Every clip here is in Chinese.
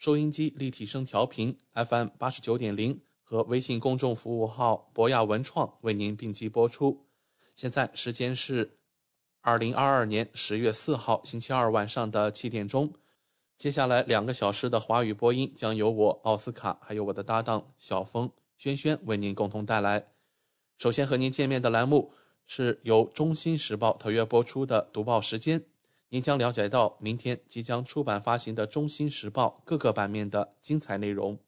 收音机立体声调频 FM 八十九点零和微信公众服务号博雅文创为您并机播出。现在时间是二零二二年十月四号星期二晚上的七点钟。接下来两个小时的华语播音将由我奥斯卡还有我的搭档小峰、轩轩为您共同带来。首先和您见面的栏目是由《中新时报》特约播出的读报时间，您将了解到明天即将出版发行的《中新时报》各个版面的精彩内容。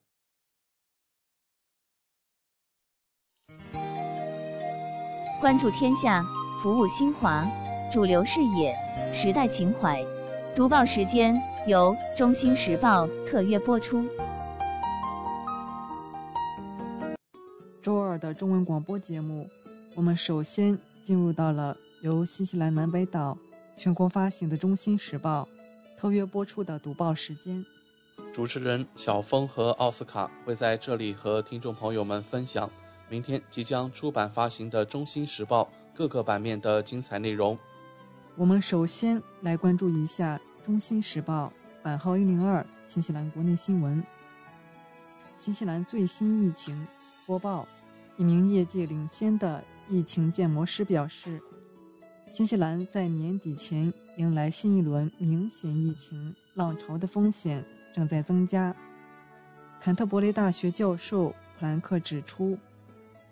关注天下，服务新华，主流视野，时代情怀。读报时间由《中新时报》特约播出。周二的中文广播节目，我们首先进入到了由新西兰南北岛全国发行的《中新时报》特约播出的读报时间。主持人小峰和奥斯卡会在这里和听众朋友们分享明天即将出版发行的《中新时报》各个版面的精彩内容。我们首先来关注一下《中新时报》版号一零二新西兰国内新闻。新西兰最新疫情播报，一名业界领先的疫情建模师表示，新西兰在年底前迎来新一轮明显疫情浪潮的风险正在增加。坎特伯雷大学教授普兰克指出，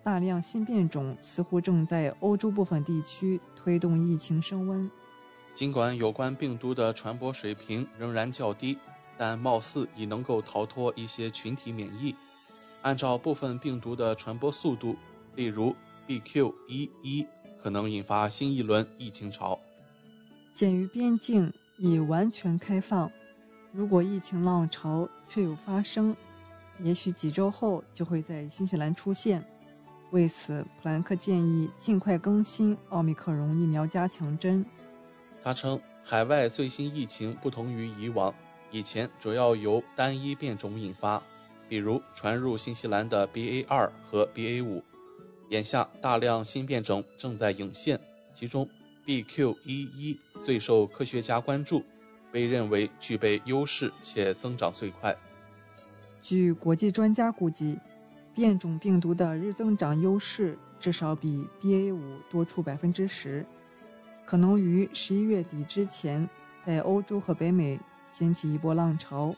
大量新变种似乎正在欧洲部分地区推动疫情升温。尽管有关病毒的传播水平仍然较低，但貌似已能够逃脱一些群体免疫。按照部分病毒的传播速度，例如 BQ.1.1 可能引发新一轮疫情潮。鉴于边境已完全开放，如果疫情浪潮确有发生，也许几周后就会在新西兰出现。为此，普兰克建议尽快更新奥密克戎疫苗加强针。他称，海外最新疫情不同于以往，以前主要由单一变种引发，比如传入新西兰的 BA.2 和 BA.5。眼下，大量新变种正在涌现，其中 BQ.1.1 最受科学家关注，被认为具备优势且增长最快。据国际专家估计，变种病毒的日增长优势至少比 BA.5 多出百分之十。可能于十一月底之前，在欧洲和北美掀起一波浪潮。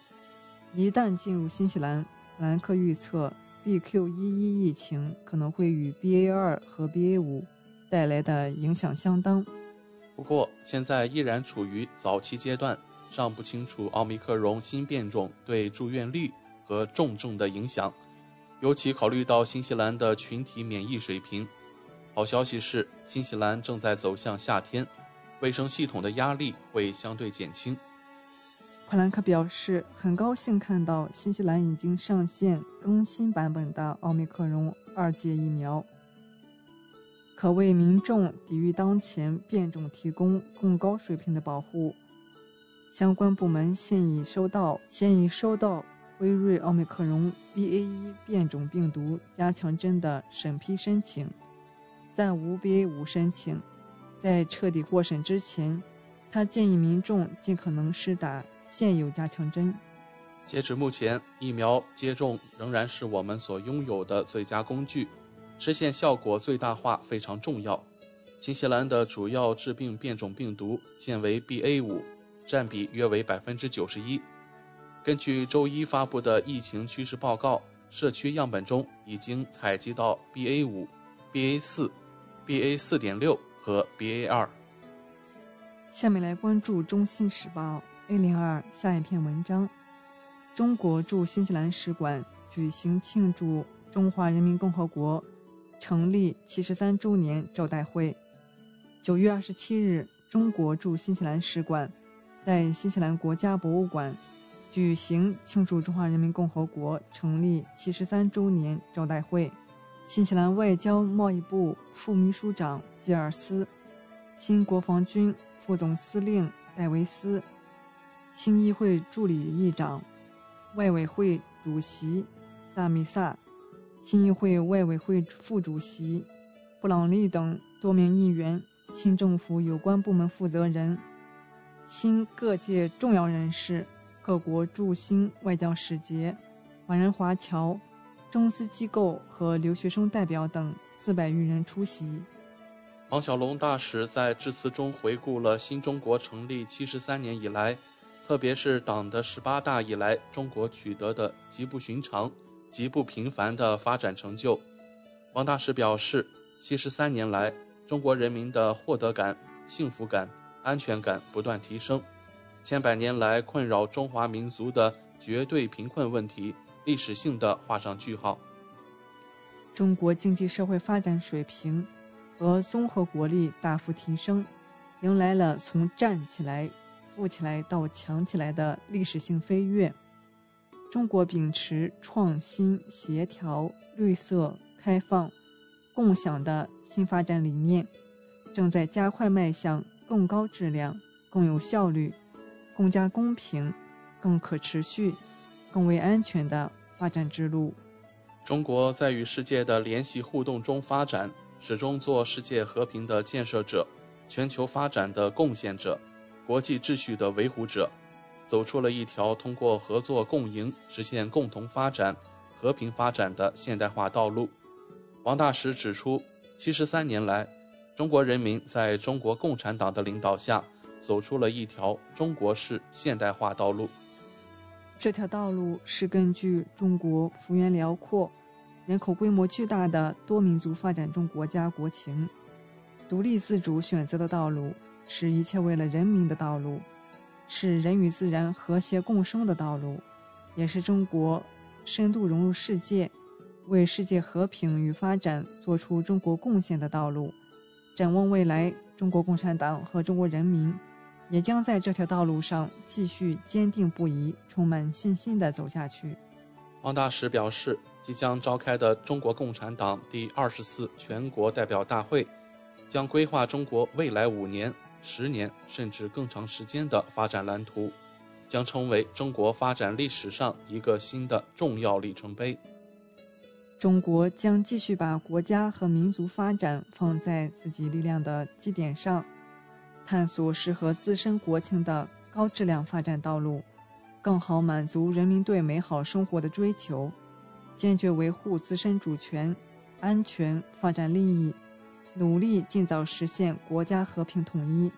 一旦进入新西兰，兰克预测 BQ.1.1 疫情可能会与 BA.2 和 BA.5 带来的影响相当。不过，现在依然处于早期阶段，尚不清楚奥密克戎新变种对住院率和重症的影响，尤其考虑到新西兰的群体免疫水平。好消息是，新西兰正在走向夏天，卫生系统的压力会相对减轻。普兰克表示，很高兴看到新西兰已经上线更新版本的奥密克戎二剂疫苗，可为民众抵御当前变种提供更高水平的保护。相关部门现已收到现已收到辉瑞奥密克戎 BA.1 变种病毒加强针的审批申请。暂无 BA.5 申请，在彻底过审之前，他建议民众尽可能施打现有加强针。截止目前，疫苗接种仍然是我们所拥有的最佳工具，实现效果最大化非常重要。新西兰的主要致病变种病毒现为 BA.5，占比约为百分之九十一。根据周一发布的疫情趋势报告，社区样本中已经采集到 BA 五、BA 四、BA 四点六和 BA 二。下面来关注《中新时报》A 零二下一篇文章：中国驻新西兰使馆举行庆祝中华人民共和国成立七十三周年招待会。九月二十七日，中国驻新西兰使馆在新西兰国家博物馆举行庆祝中华人民共和国成立七十三周年招待会。新西兰外交贸易部副秘书长吉尔斯，新国防军。副总司令戴维斯，新议会助理议长、外委会主席萨米萨，新议会外委会副主席布朗利等多名议员、新政府有关部门负责人、新各界重要人士、各国驻新外交使节、华人华侨、中资机构和留学生代表等四百余人出席。王小龙大使在致辞中回顾了新中国成立七十三年以来，特别是党的十八大以来，中国取得的极不寻常、极不平凡的发展成就。王大使表示，七十三年来，中国人民的获得感、幸福感、安全感不断提升，千百年来困扰中华民族的绝对贫困问题历史性的画上句号。中国经济社会发展水平。和综合国力大幅提升，迎来了从站起来、富起来到强起来的历史性飞跃。中国秉持创新、协调、绿色、开放、共享的新发展理念，正在加快迈向更高质量、更有效率、更加公平、更可持续、更为安全的发展之路。中国在与世界的联系互动中发展。始终做世界和平的建设者、全球发展的贡献者、国际秩序的维护者，走出了一条通过合作共赢实现共同发展、和平发展的现代化道路。王大使指出，七十三年来，中国人民在中国共产党的领导下，走出了一条中国式现代化道路。这条道路是根据中国幅员辽阔。人口规模巨大的多民族发展中国家国情，独立自主选择的道路，是一切为了人民的道路，是人与自然和谐共生的道路，也是中国深度融入世界，为世界和平与发展做出中国贡献的道路。展望未来，中国共产党和中国人民也将在这条道路上继续坚定不移、充满信心地走下去。王大使表示。即将召开的中国共产党第二十次全国代表大会，将规划中国未来五年、十年甚至更长时间的发展蓝图，将成为中国发展历史上一个新的重要里程碑。中国将继续把国家和民族发展放在自己力量的基点上，探索适合自身国情的高质量发展道路，更好满足人民对美好生活的追求。坚决维护自身主权、安全、发展利益，努力尽早实现国家和平统一。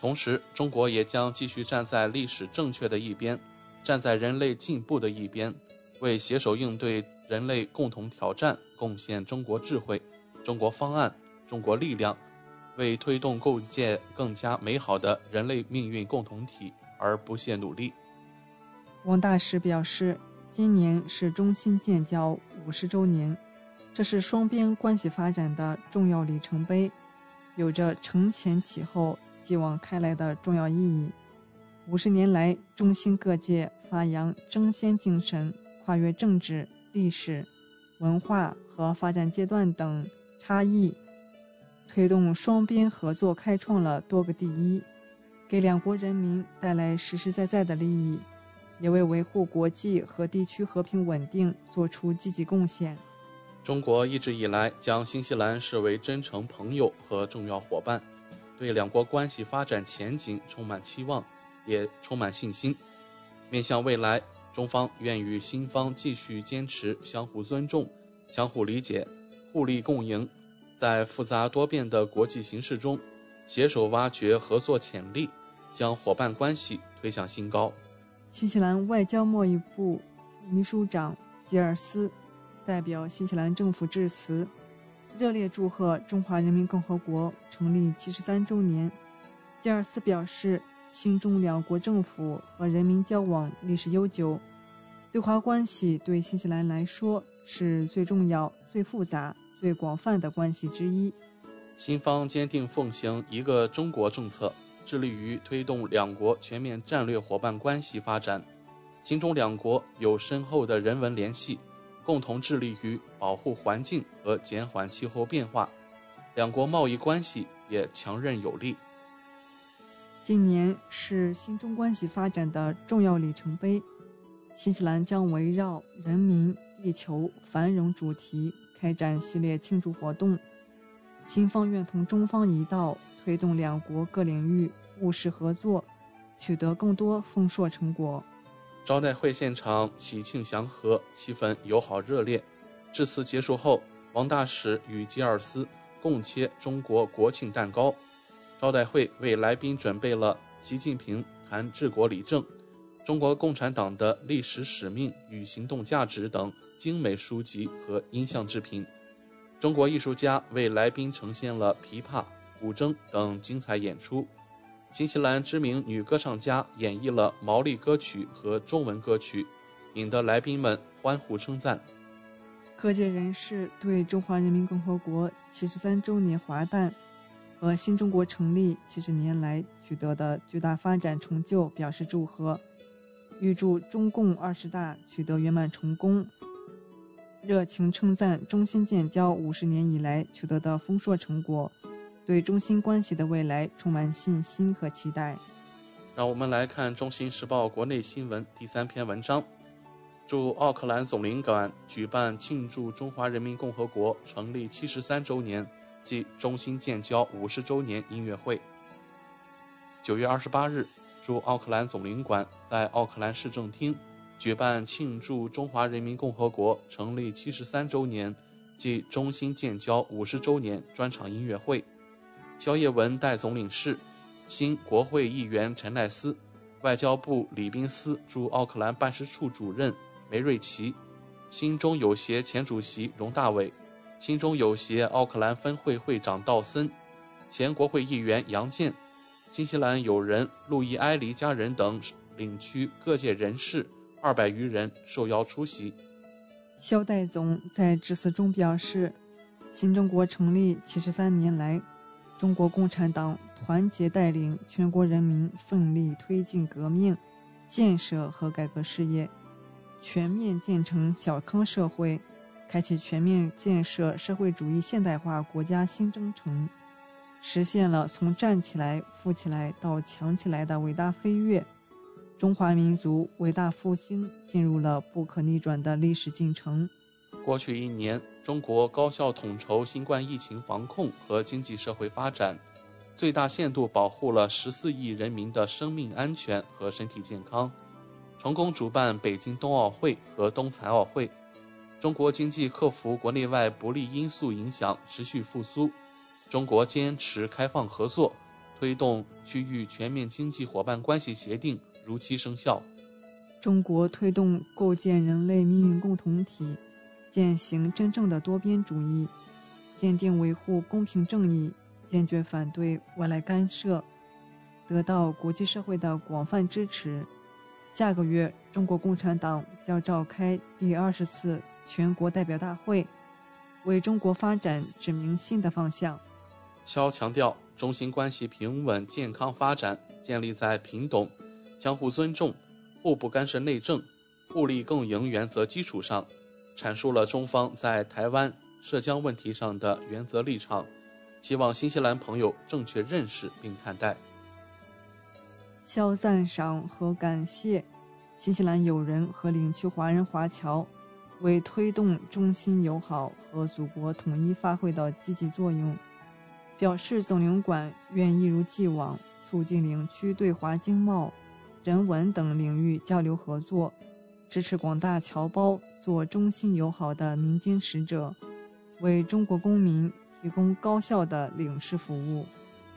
同时，中国也将继续站在历史正确的一边，站在人类进步的一边，为携手应对人类共同挑战贡献中国智慧、中国方案、中国力量，为推动构建更加美好的人类命运共同体而不懈努力。王大使表示。今年是中新建交五十周年，这是双边关系发展的重要里程碑，有着承前启后、继往开来的重要意义。五十年来，中新各界发扬争先精神，跨越政治、历史、文化和发展阶段等差异，推动双边合作开创了多个第一，给两国人民带来实实在在的利益。也为维护国际和地区和平稳定做出积极贡献。中国一直以来将新西兰视为真诚朋友和重要伙伴，对两国关系发展前景充满期望，也充满信心。面向未来，中方愿与新方继续坚持相互尊重、相互理解、互利共赢，在复杂多变的国际形势中，携手挖掘合作潜力，将伙伴关系推向新高。新西兰外交贸易部秘书长吉尔斯代表新西兰政府致辞，热烈祝贺中华人民共和国成立七十三周年。吉尔斯表示，新中两国政府和人民交往历史悠久，对华关系对新西兰来说是最重要、最复杂、最广泛的关系之一。新方坚定奉行一个中国政策，致力于推动两国全面战略伙伴关系发展。新中两国有深厚的人文联系，共同致力于保护环境和减缓气候变化，两国贸易关系也强韧有力。今年是新中关系发展的重要里程碑，新西兰将围绕“人民、地球、繁荣”主题开展系列庆祝活动。新方愿同中方一道，推动两国各领域务实合作，取得更多丰硕成果。招待会现场喜庆祥和，气氛友好热烈。致辞结束后，王大使与吉尔斯共切中国国庆蛋糕。招待会为来宾准备了习近平谈治国理政、中国共产党的历史使命与行动价值等精美书籍和音像制品。中国艺术家为来宾呈现了琵琶、古筝等精彩演出。新西兰知名女歌唱家演绎了毛利歌曲和中文歌曲，引得来宾们欢呼称赞。各界人士对中华人民共和国七十三周年华诞和新中国成立七十年来取得的巨大发展成就表示祝贺，预祝中共二十大取得圆满成功。热情称赞中新建交五十年以来取得的丰硕成果。对中新关系的未来充满信心和期待。让我们来看《中新时报》国内新闻第三篇文章：驻奥克兰总领馆举办庆祝中华人民共和国成立七十三周年暨中新建交五十周年音乐会。九月二十八日，驻奥克兰总领馆在奥克兰市政厅举办庆祝中华人民共和国成立七十三周年暨中新建交五十周年专场音乐会。肖叶文代总领事，新国会议员陈奈斯，外交部礼宾司驻奥克兰办事处主任梅瑞奇，新中友协前主席荣大伟，新中友协奥克兰分会会长道森，前国会议员杨健，新西兰友人路易埃黎家人等领区各界人士二百余人受邀出席。肖代总在致辞中表示，新中国成立七十三年来。中国共产党团结带领全国人民奋力推进革命、建设和改革事业，全面建成小康社会，开启全面建设社会主义现代化国家新征程，实现了从站起来、富起来到强起来的伟大飞跃。中华民族伟大复兴进入了不可逆转的历史进程。过去一年，中国高效统筹新冠疫情防控和经济社会发展，最大限度保护了十四亿人民的生命安全和身体健康，成功主办北京冬奥会和冬残奥会。中国经济克服国内外不利因素影响，持续复苏。中国坚持开放合作，推动区域全面经济伙伴关系协定如期生效。中国推动构建人类命运共同体。践行真正的多边主义，坚定维护公平正义，坚决反对外来干涉，得到国际社会的广泛支持。下个月，中国共产党将召开第二十次全国代表大会，为中国发展指明新的方向。肖强调，中新关系平稳健康发展建立在平等、相互尊重、互不干涉内政、互利共赢原则基础上。阐述了中方在台湾、涉疆问题上的原则立场，希望新西兰朋友正确认识并看待。肖赞赏和感谢新西兰友人和领区华人华侨为推动中新友好和祖国统一发挥的积极作用，表示总领馆愿一如既往促进领区对华经贸、人文等领域交流合作。支持广大侨胞做中新友好的民间使者，为中国公民提供高效的领事服务。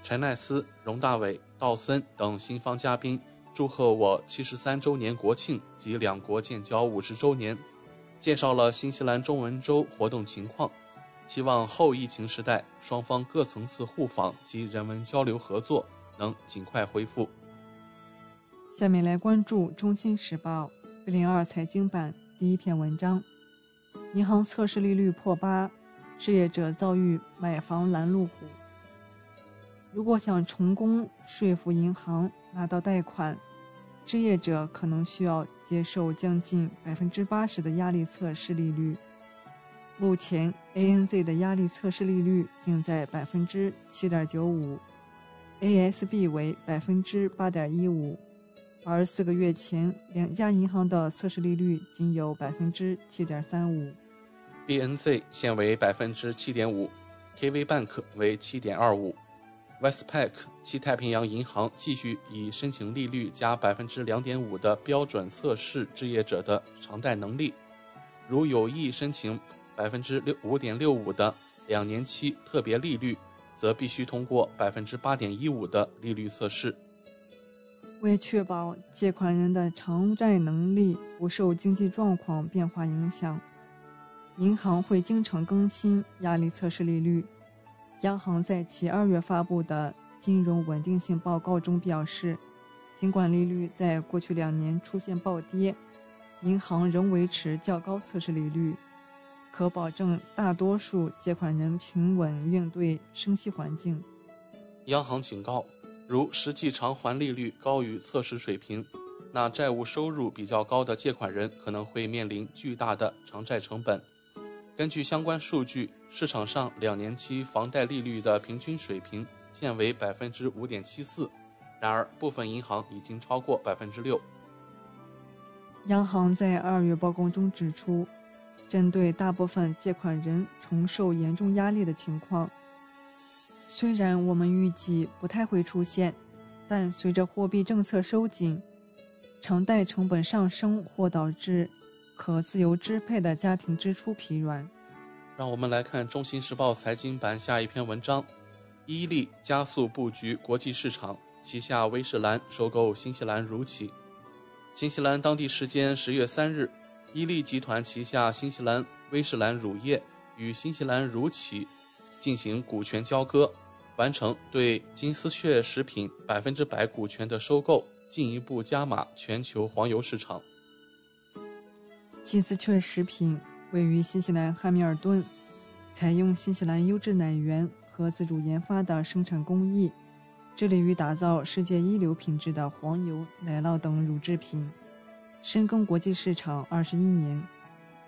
陈奈斯、荣大伟、道森等新方嘉宾祝贺我七十三周年国庆及两国建交五十周年，介绍了新西兰中文周活动情况，希望后疫情时代双方各层次互访及人文交流合作能尽快恢复。下面来关注《中新时报》二零二财经版第一篇文章：银行测试利率破八，置业者遭遇买房拦路虎。如果想成功说服银行拿到贷款，置业者可能需要接受将近百分之八十的压力测试利率。目前，ANZ 的压力测试利率定在百分之七点九五，ASB 为百分之八点一五。而四个月前，两家银行的测试利率仅有百分之七点三五。，BNC 现为百分之七点五，KV Bank 为七点二五，Westpac 西太平洋银行继续以申请利率加百分之两点五的标准测试置业者的偿贷能力。如有意申请百分之六五点六五的两年期特别利率，则必须通过百分之八点一五的利率测试。为确保借款人的偿债能力不受经济状况变化影响，银行会经常更新压力测试利率。央行在其二月发布的金融稳定性报告中表示，尽管利率在过去两年出现暴跌，银行仍维持较高测试利率，可保证大多数借款人平稳应对升息环境。央行警告。如实际偿还利率高于测试水平，那债务收入比较高的借款人可能会面临巨大的偿债成本。根据相关数据，市场上两年期房贷利率的平均水平现为百分之五点七四，然而部分银行已经超过百分之六。央行在二月报告中指出，针对大部分借款人承受严重压力的情况。虽然我们预计不太会出现，但随着货币政策收紧，偿贷成本上升或导致可自由支配的家庭支出疲软。让我们来看《中新时报》财经版下一篇文章：伊利加速布局国际市场，旗下威士兰收购新西兰乳企。新西兰当地时间十月三日，伊利集团旗下新西兰威士兰乳业与新西兰乳企。进行股权交割，完成对金丝雀食品百分之百股权的收购，进一步加码全球黄油市场。金丝雀食品位于新西兰汉密尔顿，采用新西兰优质奶源和自主研发的生产工艺，致力于打造世界一流品质的黄油、奶酪等乳制品。深耕国际市场二十一年，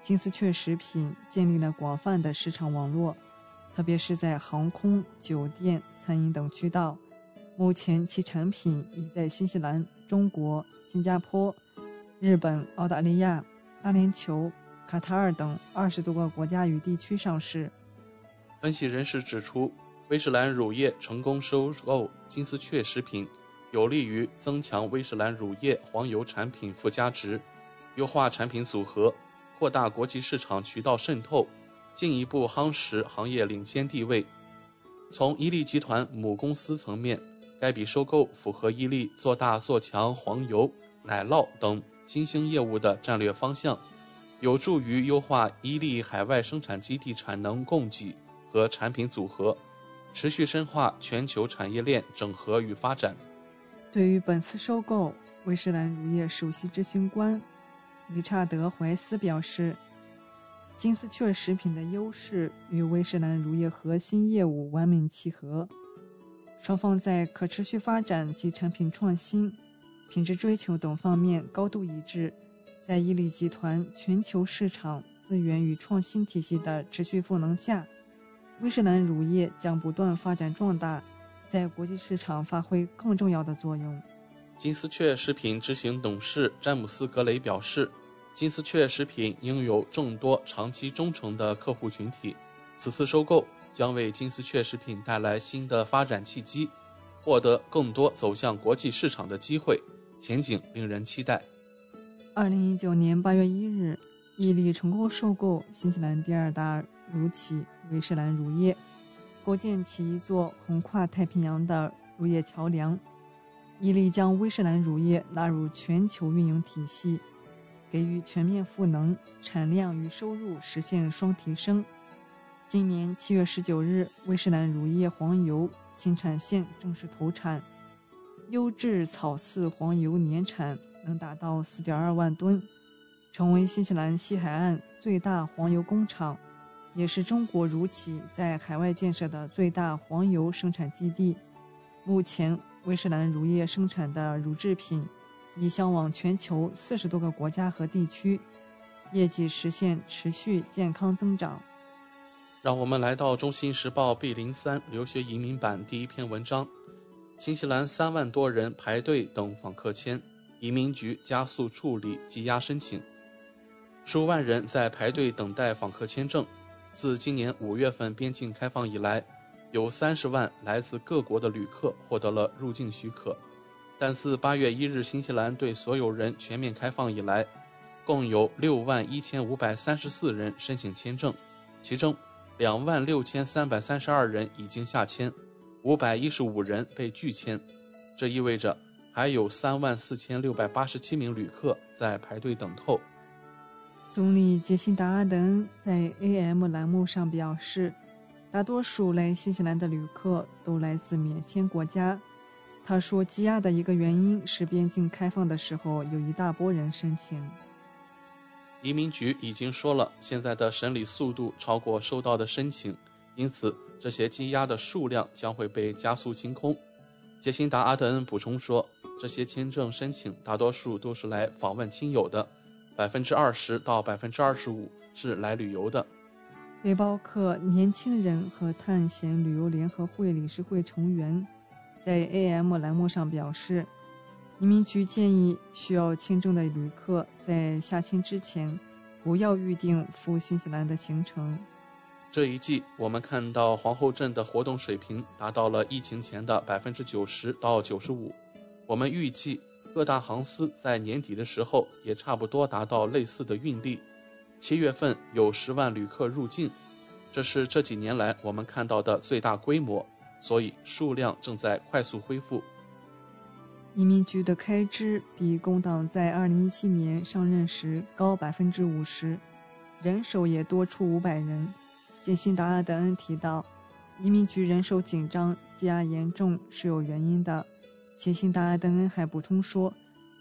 金丝雀食品建立了广泛的市场网络。特别是在航空、酒店、餐饮等渠道，目前其产品已在新西兰、中国、新加坡、日本、澳大利亚、阿联酋、卡塔尔等二十多个国家与地区上市。分析人士指出，威士兰乳业成功收购金丝雀食品，有利于增强威士兰乳业黄油产品附加值，优化产品组合，扩大国际市场渠道渗透。进一步夯实行业领先地位。从伊利集团母公司层面，该笔收购符合伊利做大做强黄油、奶酪等新兴业务的战略方向，有助于优化伊利海外生产基地产能供给和产品组合，持续深化全球产业链整合与发展。对于本次收购，威士兰乳业首席执行官理查德·怀斯表示。金丝雀食品的优势与威士兰乳业核心业务完美契合，双方在可持续发展及产品创新、品质追求等方面高度一致。在伊利集团全球市场资源与创新体系的持续赋能下，威士兰乳业将不断发展壮大，在国际市场发挥更重要的作用。金丝雀食品执行董事詹姆斯·格雷表示。金丝雀食品拥有众多长期忠诚的客户群体，此次收购将为金丝雀食品带来新的发展契机，获得更多走向国际市场的机会，前景令人期待。二零一九年八月一日，伊利成功收购新西兰第二大乳企威士兰乳业，构建起一座横跨太平洋的乳业桥梁。伊利将威士兰乳业纳入全球运营体系。给予全面赋能，产量与收入实现双提升。今年七月十九日，威士兰乳业黄油新产线正式投产，优质草饲黄油年产能达到四点二万吨，成为新西兰西海岸最大黄油工厂。也是中国乳企在海外建设的最大黄油生产基地。目前，威士兰乳业生产的乳制品已销往全球四十多个国家和地区，业绩实现持续健康增长。让我们来到《中新时报》B 零三留学移民版第一篇文章：新西兰三万多人排队等访客签，移民局加速处理积压申请，数万人在排队等待访客签证。自今年五月份边境开放以来，有三十万来自各国的旅客获得了入境许可。但自八月一日新西兰对所有人全面开放以来，共有六万一千五百三十四人申请签证，其中两万六千三百三十二人已经下签，五百一十五人被拒签。这意味着还有三万四千六百八十七名旅客在排队等候。总理杰辛达·阿德恩在 AM 栏目上表示，大多数来新西兰的旅客都来自免签国家。他说，积压的一个原因是边境开放的时候有一大波人申请。移民局已经说了，现在的审理速度超过收到的申请，因此这些积压的数量将会被加速清空。杰辛达·阿德恩补充说，这些签证申请大多数都是来访问亲友的。百分之二十到百分之二十五是来旅游的。背包客年轻人和探险旅游联合会理事会成员在 AM 栏目上表示，移民局建议需要签证的旅客在下签之前不要预定赴新西兰的行程。这一季，我们看到皇后镇的活动水平达到了疫情前的百分之九十到九十五。我们预计。各大航司在年底的时候也差不多达到类似的运力。七月份有十万旅客入境，这是这几年来我们看到的最大规模，所以数量正在快速恢复。移民局的开支比工党在2017年上任时高百分之五十，人手也多出五百人。杰辛达·阿德恩提到，移民局人手紧张、积压严重是有原因的。杰辛达·阿德恩还补充说，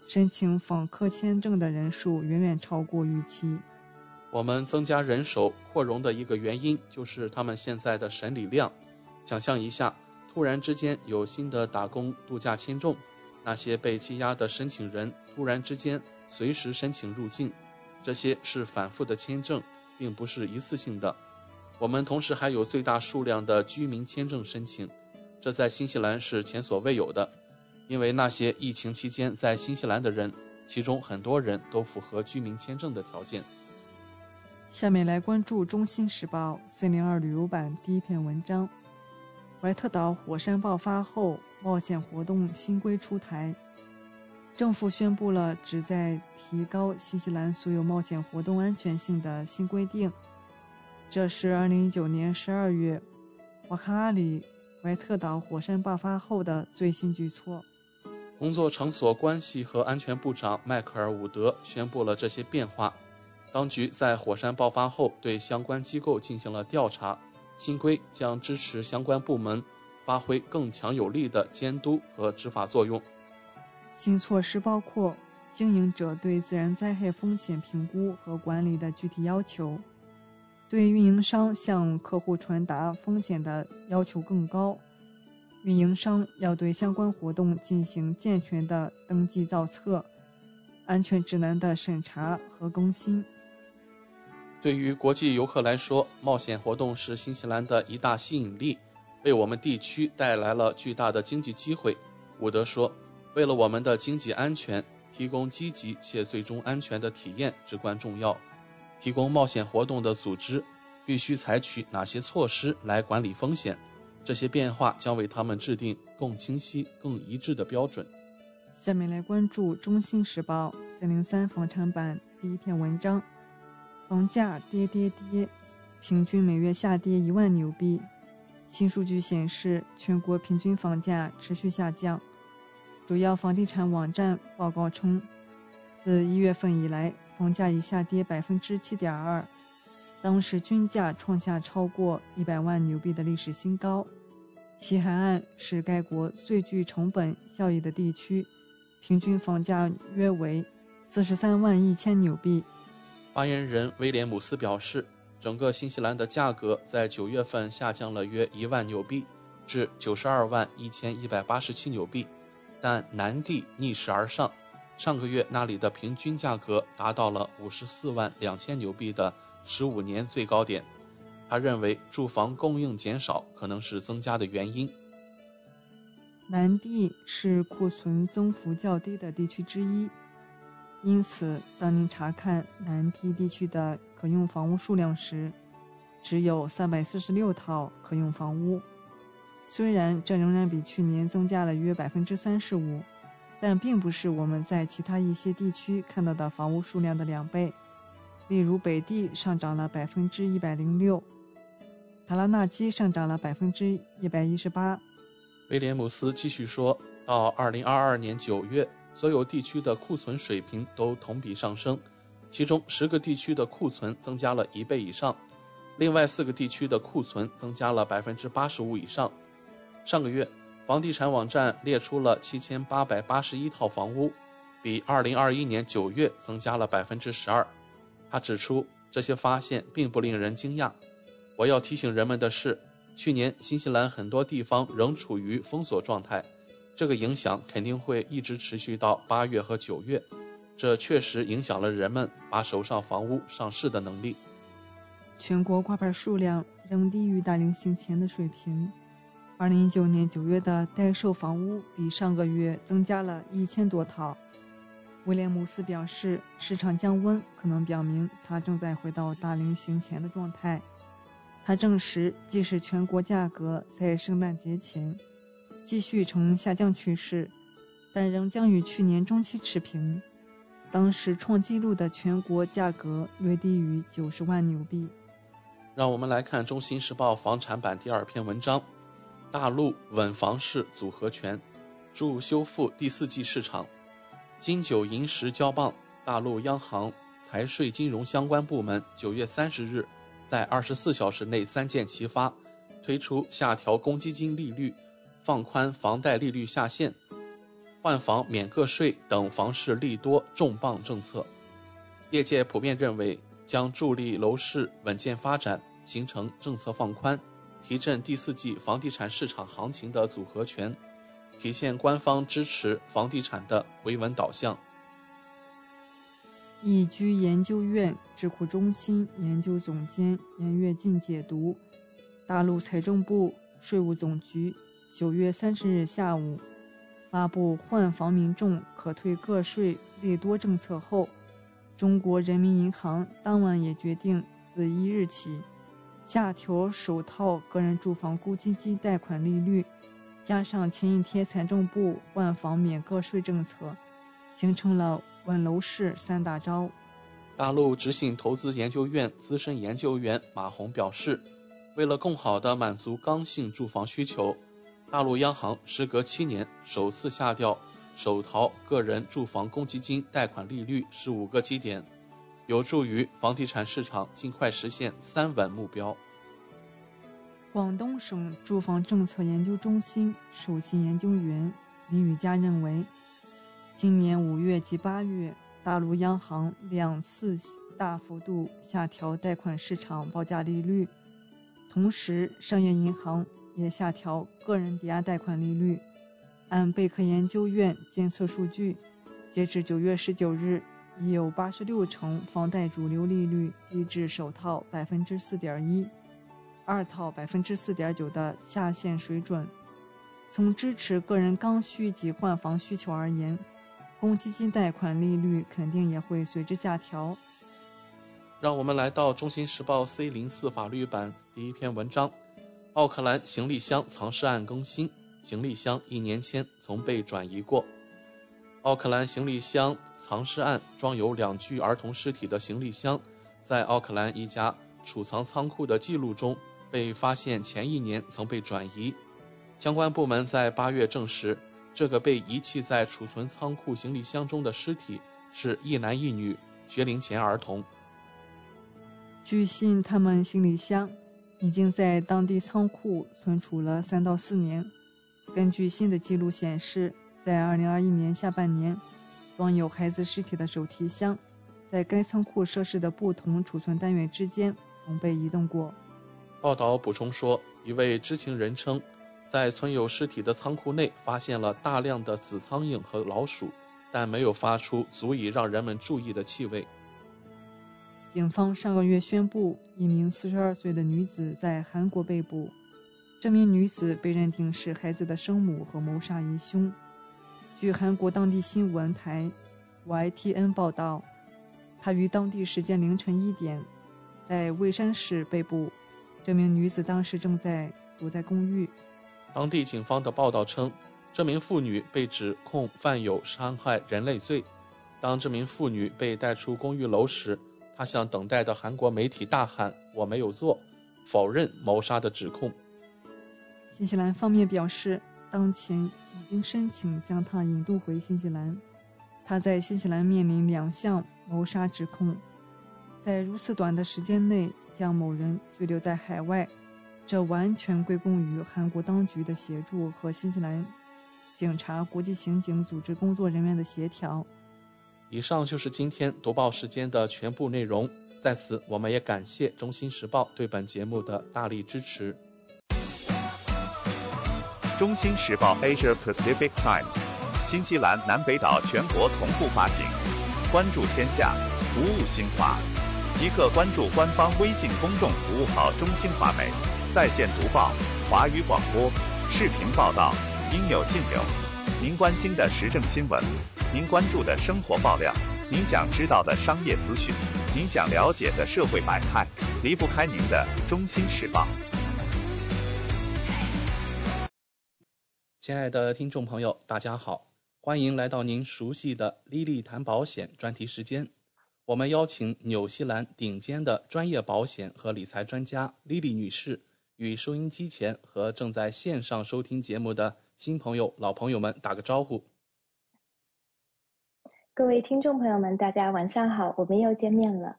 申请访客签证的人数远远超过预期。我们增加人手扩容的一个原因就是他们现在的审理量。想象一下，突然之间有新的打工度假签证，那些被积压的申请人突然之间随时申请入境，这些是反复的签证，并不是一次性的。我们同时还有最大数量的居民签证申请，这在新西兰是前所未有的。因为那些疫情期间在新西兰的人，其中很多人都符合居民签证的条件。下面来关注《中新时报》四零二旅游版第一篇文章：怀特岛火山爆发后，冒险活动新规出台，政府宣布了旨在提高新西兰所有冒险活动安全性的新规定。这是二零一九年十二月，瓦卡阿里怀特岛火山爆发后的最新举措。工作场所关系和安全部长迈克尔·伍德宣布了这些变化。当局在火山爆发后对相关机构进行了调查。新规将支持相关部门发挥更强有力的监督和执法作用。新措施包括经营者对自然灾害风险评估和管理的具体要求，对运营商向客户传达风险的要求更高。运营商要对相关活动进行健全的登记造册、安全指南的审查和更新。对于国际游客来说，冒险活动是新西兰的一大吸引力，为我们地区带来了巨大的经济机会。伍德说：“为了我们的经济安全，提供积极且最终安全的体验至关重要。提供冒险活动的组织必须采取哪些措施来管理风险？”这些变化将为他们制定更清晰、更一致的标准。下面来关注《中新时报》三零三房产版第一篇文章：房价跌跌跌，平均每月下跌一万纽币。新数据显示，全国平均房价持续下降。主要房地产网站报告称，自一月份以来，房价已下跌百分之七点二，当时均价创下超过一百万纽币的历史新高。西海岸是该国最具成本效益的地区，平均房价约为四十三万一千纽币。发言人威廉姆斯表示，整个新西兰的价格在九月份下降了约一万纽币，至九十二万一千一百八十七纽币，但南地逆势而上。上个月那里的平均价格达到了五十四万两千纽币的十五年最高点。他认为住房供应减少可能是增加的原因。南地是库存增幅较低的地区之一，因此当您查看南地地区的可用房屋数量时，只有三百四十六套可用房屋。虽然这仍然比去年增加了约百分之三十五。但并不是我们在其他一些地区看到的房屋数量的两倍。例如，北地上涨了百分之一百零六，塔拉纳基上涨了百分之一百一十八。威廉姆斯继续说，到二零二二年九月，所有地区的库存水平都同比上升，其中十个地区的库存增加了一倍以上，另外四个地区的库存增加了百分之八十五以上。上个月。房地产网站列出了七千八百八十一套房屋，比二零二一年九月增加了百分之十二。他指出，这些发现并不令人惊讶。我要提醒人们的是，去年新西兰很多地方仍处于封锁状态，这个影响肯定会一直持续到八月和九月。这确实影响了人们把手上房屋上市的能力。全国挂牌数量仍低于大流行前的水平。二零一九年九月的待售房屋比上个月增加了一千多套。威廉姆斯表示，市场降温可能表明它正在回到大流行前的状态。他证实，即使全国价格在圣诞节前继续呈下降趋势，但仍将与去年中期持平。当时创纪录的全国价格略低于九十万纽币。让我们来看《中新时报》房产版第二篇文章。大陆稳房市组合拳，助修复第四季市场。金九银十交棒，大陆央行、财税金融相关部门九月三十日在二十四小时内三箭齐发，推出下调公积金利率、放宽房贷利率下限、换房免个税等房市利多重磅政策。业界普遍认为，将助力楼市稳健发展，形成政策放宽。提振第四季房地产市场行情的组合拳，体现官方支持房地产的回稳导向。易居研究院智库中心研究总监严跃进解读：大陆财政部、税务总局九月三十日下午发布换房民众可退个税利多政策后，中国人民银行当晚也决定自一日起。下调首套个人住房公积金贷款利率，加上前一天财政部换房免个税政策，形成了稳楼市三大招。大陆直信投资研究院资深研究员马红表示，为了更好地满足刚性住房需求，大陆央行时隔七年首次下调首套个人住房公积金贷款利率十五个基点。有助于房地产市场尽快实现三稳目标。广东省住房政策研究中心首席研究员李宇佳认为，今年五月及八月，大陆央行两次大幅度下调贷款市场报价利率，同时商业银行也下调个人抵押贷款利率。按贝壳研究院监测数据，截至九月十九日。已有八十六成房贷主流利率低至首套百分之四点一，二套百分之四点九的下限水准。从支持个人刚需及换房需求而言，公积金贷款利率肯定也会随之下调。让我们来到《中新时报》C 零四法律版第一篇文章：奥克兰行李箱藏尸案更新，行李箱一年前曾被转移过。奥克兰行李箱藏尸案，装有两具儿童尸体的行李箱，在奥克兰一家储藏仓库的记录中被发现，前一年曾被转移。相关部门在八月证实，这个被遗弃在储存仓库行李箱中的尸体是一男一女，学龄前儿童。据信，他们行李箱已经在当地仓库存储了三到四年。根据新的记录显示，在2021年下半年，装有孩子尸体的手提箱在该仓库设施的不同储存单元之间曾被移动过。报道补充说，一位知情人称，在存有尸体的仓库内发现了大量的死苍蝇和老鼠，但没有发出足以让人们注意的气味。警方上个月宣布，一名42岁的女子在韩国被捕。这名女子被认定是孩子的生母和谋杀疑凶。据韩国当地新闻台 YTN 报道，她于当地时间凌晨一点在蔚山市被捕。这名女子当时正在躲在公寓。当地警方的报道称，这名妇女被指控犯有伤害人类罪。当这名妇女被带出公寓楼时，他向等待的韩国媒体大喊：“我没有做，否认谋杀的指控。”新西兰方面表示，当前已经申请将他引渡回新西兰。他在新西兰面临两项谋杀指控，在如此短的时间内将某人拘留在海外，这完全归功于韩国当局的协助和新西兰警察国际刑警组织工作人员的协调。以上就是今天读报时间的全部内容。在此，我们也感谢《中心时报》对本节目的大力支持。《中心时报 Asia Pacific Times》，新西兰南北岛全国同步发行。关注天下，服务新华，即刻关注官方微信公众服务号“中新华媒”，在线读报、华语广播、视频报道，应有尽有。您关心的时政新闻。您关注的生活爆料，您想知道的商业资讯，您想了解的社会百态，离不开您的《中心时报》。亲爱的听众朋友，大家好，欢迎来到您熟悉的“莉莉谈保险”专题时间。我们邀请纽西兰顶尖的专业保险和理财专家莉莉女士，与收音机前和正在线上收听节目的新朋友、老朋友们打个招呼。各位听众朋友们，大家晚上好，我们又见面了。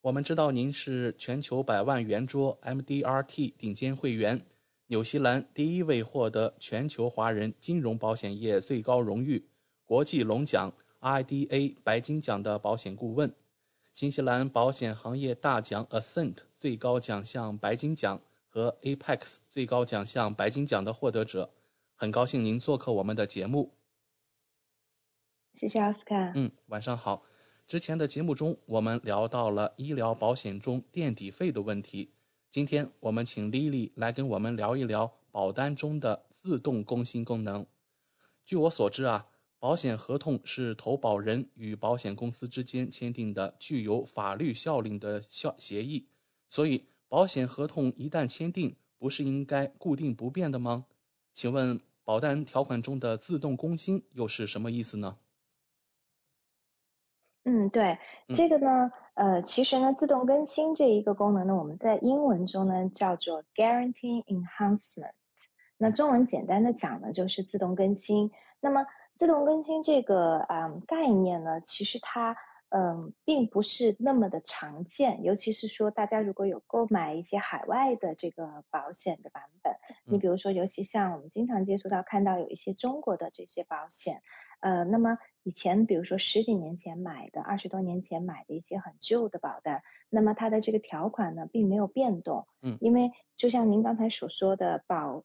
我们知道您是全球百万圆桌 MDRT 顶尖会员，纽西兰第一位获得全球华人金融保险业最高荣誉国际龙奖 IDA 白金奖的保险顾问，新西兰保险行业大奖 Ascent 最高奖项白金奖和 Apex 最高奖项白金奖的获得者。很高兴您做客我们的节目。谢谢奥斯卡。嗯，晚上好。之前的节目中，我们聊到了医疗保险中垫底费的问题。今天我们请 Lily 来跟我们聊一聊保单中的自动更新功能。据我所知啊，保险合同是投保人与保险公司之间签订的具有法律效力的效协议，所以保险合同一旦签订，不是应该固定不变的吗？请问保单条款中的自动更新又是什么意思呢？嗯，对，这个呢，呃，其实呢，自动更新这一个功能呢，我们在英文中呢叫做 Guarantee Enhancement，那中文简单的讲呢就是自动更新。那么自动更新这个啊概念呢，其实它嗯并不是那么的常见，尤其是说大家如果有购买一些海外的这个保险的版本，你比如说，尤其像我们经常接触到看到有一些中国的这些保险。呃，那么以前比如说十几年前买的，二十多年前买的一些很旧的保单，那么它的这个条款呢并没有变动，嗯，因为就像您刚才所说的保。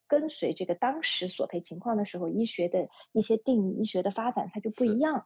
跟随这个当时索赔情况的时候，医学的一些定义、医学的发展，它就不一样。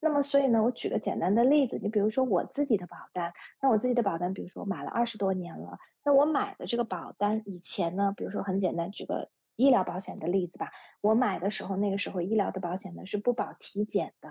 那么，所以呢，我举个简单的例子，你比如说我自己的保单，那我自己的保单，比如说我买了二十多年了，那我买的这个保单以前呢，比如说很简单，举个医疗保险的例子吧，我买的时候，那个时候医疗的保险呢是不保体检的。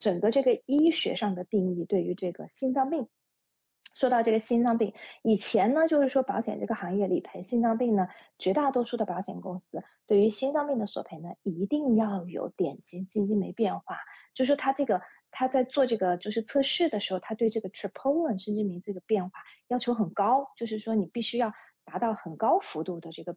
整个这个医学上的定义对于这个心脏病，说到这个心脏病，以前呢，就是说保险这个行业理赔心脏病呢，绝大多数的保险公司对于心脏病的索赔呢，一定要有典型基金没变化，就是说他这个他在做这个就是测试的时候，他对这个 troponin 心肌酶这个变化要求很高，就是说你必须要达到很高幅度的这个。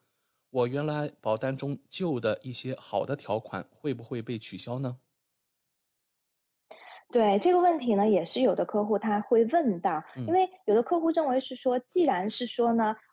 我原来保单中旧的一些好的条款会不会被取消呢？对这个问题呢，也是有的客户他会问到，因为有的客户认为是说，既然是说呢，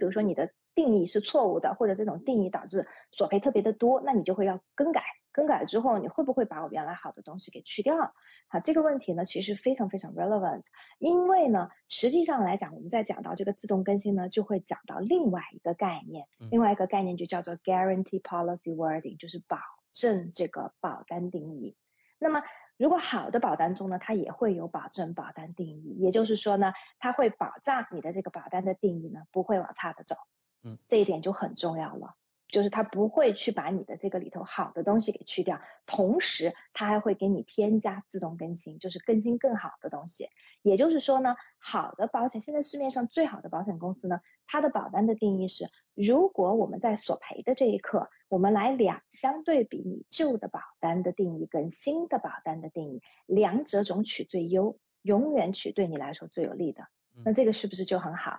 比如说你的。定义是错误的，或者这种定义导致索赔特别的多，那你就会要更改。更改之后，你会不会把我原来好的东西给去掉？好，这个问题呢，其实非常非常 relevant。因为呢，实际上来讲，我们在讲到这个自动更新呢，就会讲到另外一个概念，另外一个概念就叫做 guarantee policy wording，就是保证这个保单定义。那么，如果好的保单中呢，它也会有保证保单定义，也就是说呢，它会保障你的这个保单的定义呢，不会往差的走。嗯，这一点就很重要了，就是它不会去把你的这个里头好的东西给去掉，同时它还会给你添加自动更新，就是更新更好的东西。也就是说呢，好的保险，现在市面上最好的保险公司呢，它的保单的定义是，如果我们在索赔的这一刻，我们来两相对比你旧的保单的定义跟新的保单的定义，两者总取最优，永远取对你来说最有利的。那这个是不是就很好？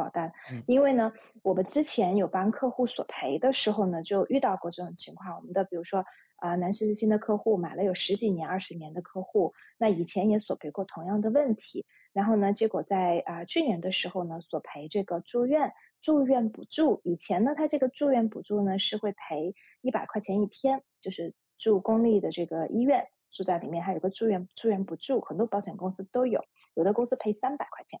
保单。因为呢，我们之前有帮客户索赔的时候呢，就遇到过这种情况。我们的比如说啊，南十字星的客户买了有十几年、二十年的客户，那以前也索赔过同样的问题。然后呢，结果在啊去年的时候呢，索赔这个住院住院补助。以前呢，他这个住院补助呢是会赔一百块钱一天，就是。住公立的这个医院，住在里面还有个住院住院补助，很多保险公司都有，有的公司赔三百块钱，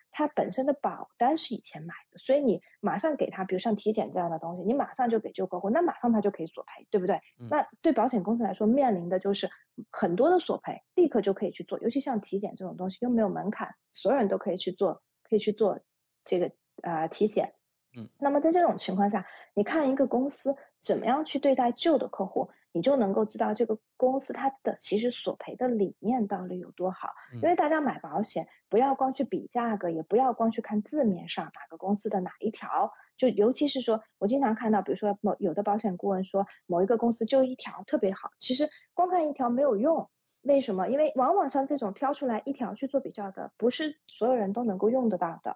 他本身的保单是以前买的，所以你马上给他，比如像体检这样的东西，你马上就给旧客户，那马上他就可以索赔，对不对？那对保险公司来说，面临的就是很多的索赔，立刻就可以去做，尤其像体检这种东西又没有门槛，所有人都可以去做，可以去做。这个啊体检，嗯，那么在这种情况下，你看一个公司怎么样去对待旧的客户，你就能够知道这个公司它的其实索赔的理念到底有多好。因为大家买保险不要光去比价格，也不要光去看字面上哪个公司的哪一条，就尤其是说我经常看到，比如说某有的保险顾问说某一个公司就一条特别好，其实光看一条没有用。为什么？因为往往像这种挑出来一条去做比较的，不是所有人都能够用得到的。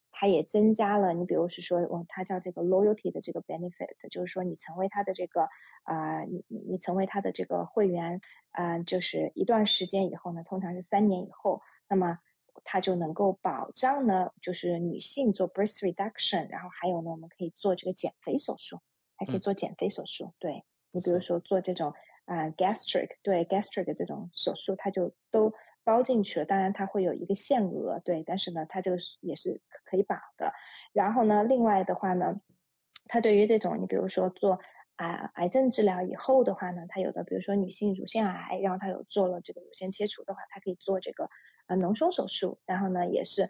它也增加了，你比如是说，哦，它叫这个 loyalty 的这个 benefit，就是说你成为它的这个啊，你你你成为它的这个会员啊，就是一段时间以后呢，通常是三年以后，那么它就能够保障呢，就是女性做 breast reduction，然后还有呢，我们可以做这个减肥手术，还可以做减肥手术。对你比如说做这种啊 gastric，对 gastric 这种手术，它就都。包进去了，当然它会有一个限额，对，但是呢，它这个也是可以保的。然后呢，另外的话呢，它对于这种你比如说做啊癌症治疗以后的话呢，它有的比如说女性乳腺癌，然后它有做了这个乳腺切除的话，它可以做这个呃脓胸手术，然后呢也是。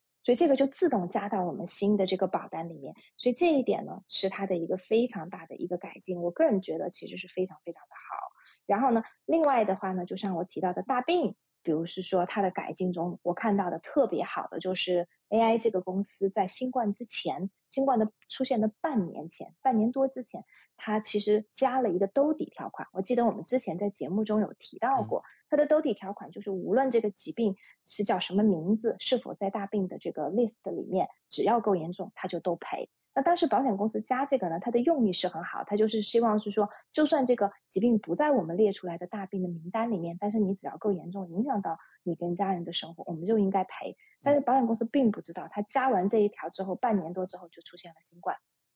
所以这个就自动加到我们新的这个保单里面，所以这一点呢，是它的一个非常大的一个改进，我个人觉得其实是非常非常的好。然后呢，另外的话呢，就像我提到的大病。比如是说它的改进中，我看到的特别好的就是 AI 这个公司在新冠之前，新冠的出现的半年前，半年多之前，它其实加了一个兜底条款。我记得我们之前在节目中有提到过，它的兜底条款就是无论这个疾病是叫什么名字，是否在大病的这个 list 里面，只要够严重，它就都赔。那当时保险公司加这个呢，它的用意是很好，它就是希望是说，就算这个疾病不在我们列出来的大病的名单里面，但是你只要够严重，影响到你跟家人的生活，我们就应该赔。但是保险公司并不知道，它加完这一条之后，半年多之后就出现了新冠。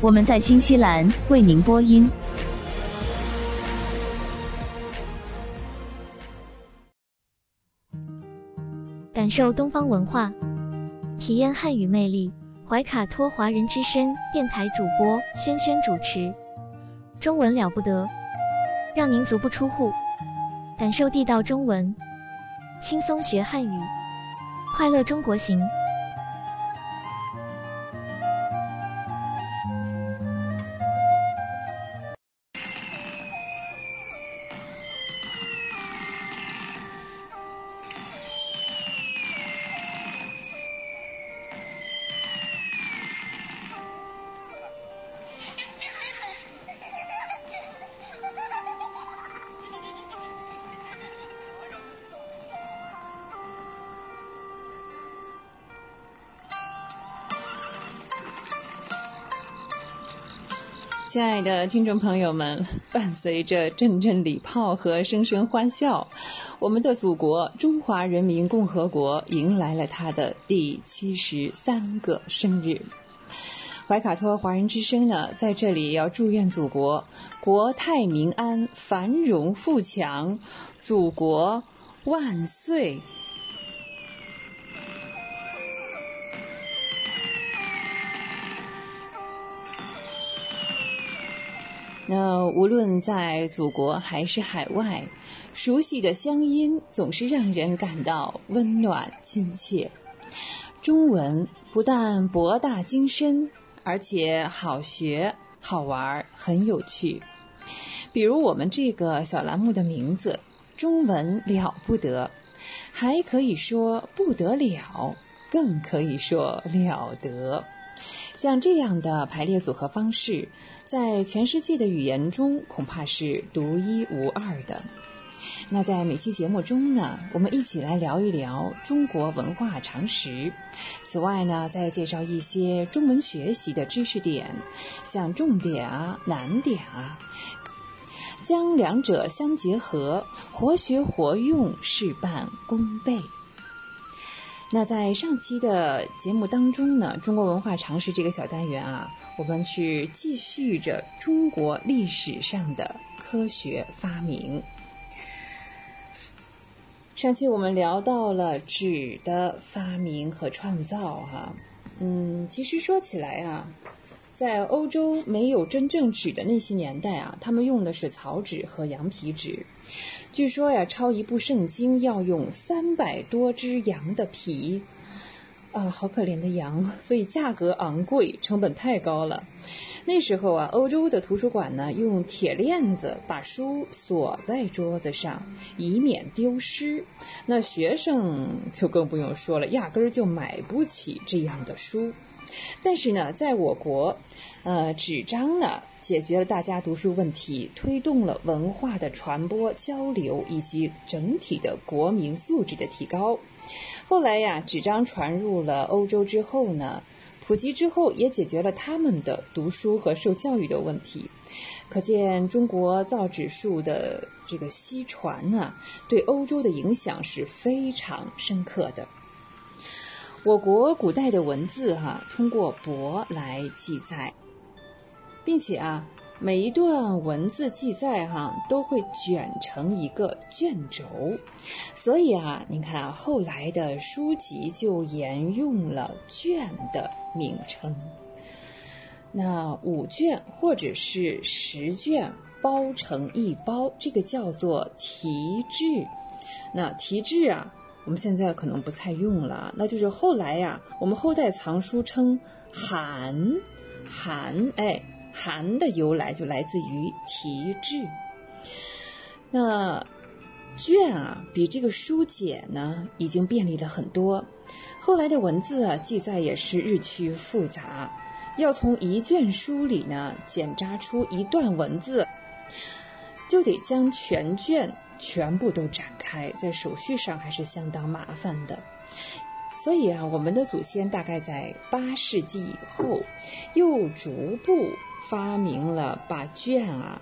我们在新西兰为您播音，感受东方文化，体验汉语魅力。怀卡托华人之声电台主播轩轩主持，中文了不得，让您足不出户，感受地道中文，轻松学汉语，快乐中国行。亲爱的听众朋友们，伴随着阵阵礼炮和声声欢笑，我们的祖国中华人民共和国迎来了它的第七十三个生日。怀卡托华人之声呢，在这里要祝愿祖国国泰民安、繁荣富强，祖国万岁！那无论在祖国还是海外，熟悉的乡音总是让人感到温暖亲切。中文不但博大精深，而且好学。好玩，很有趣。比如我们这个小栏目的名字，中文了不得，还可以说不得了，更可以说了得。像这样的排列组合方式，在全世界的语言中恐怕是独一无二的。那在每期节目中呢，我们一起来聊一聊中国文化常识。此外呢，再介绍一些中文学习的知识点，像重点啊、难点啊，将两者相结合，活学活用，事半功倍。那在上期的节目当中呢，中国文化常识这个小单元啊，我们是继续着中国历史上的科学发明。上期我们聊到了纸的发明和创造，哈，嗯，其实说起来啊，在欧洲没有真正纸的那些年代啊，他们用的是草纸和羊皮纸。据说呀，抄一部圣经要用三百多只羊的皮，啊，好可怜的羊，所以价格昂贵，成本太高了。那时候啊，欧洲的图书馆呢，用铁链子把书锁在桌子上，以免丢失。那学生就更不用说了，压根儿就买不起这样的书。但是呢，在我国，呃，纸张呢，解决了大家读书问题，推动了文化的传播交流以及整体的国民素质的提高。后来呀，纸张传入了欧洲之后呢。普及之后，也解决了他们的读书和受教育的问题。可见，中国造纸术的这个西传呢，对欧洲的影响是非常深刻的。我国古代的文字哈，通过帛来记载，并且啊。每一段文字记载哈都会卷成一个卷轴，所以啊，你看啊，后来的书籍就沿用了卷的名称。那五卷或者是十卷包成一包，这个叫做题制。那题制啊，我们现在可能不太用了，那就是后来呀，我们后代藏书称函，函哎。函的由来就来自于题制。那卷啊，比这个书简呢，已经便利了很多。后来的文字啊，记载也是日趋复杂。要从一卷书里呢，剪扎出一段文字，就得将全卷全部都展开，在手续上还是相当麻烦的。所以啊，我们的祖先大概在八世纪以后，又逐步。发明了把卷啊，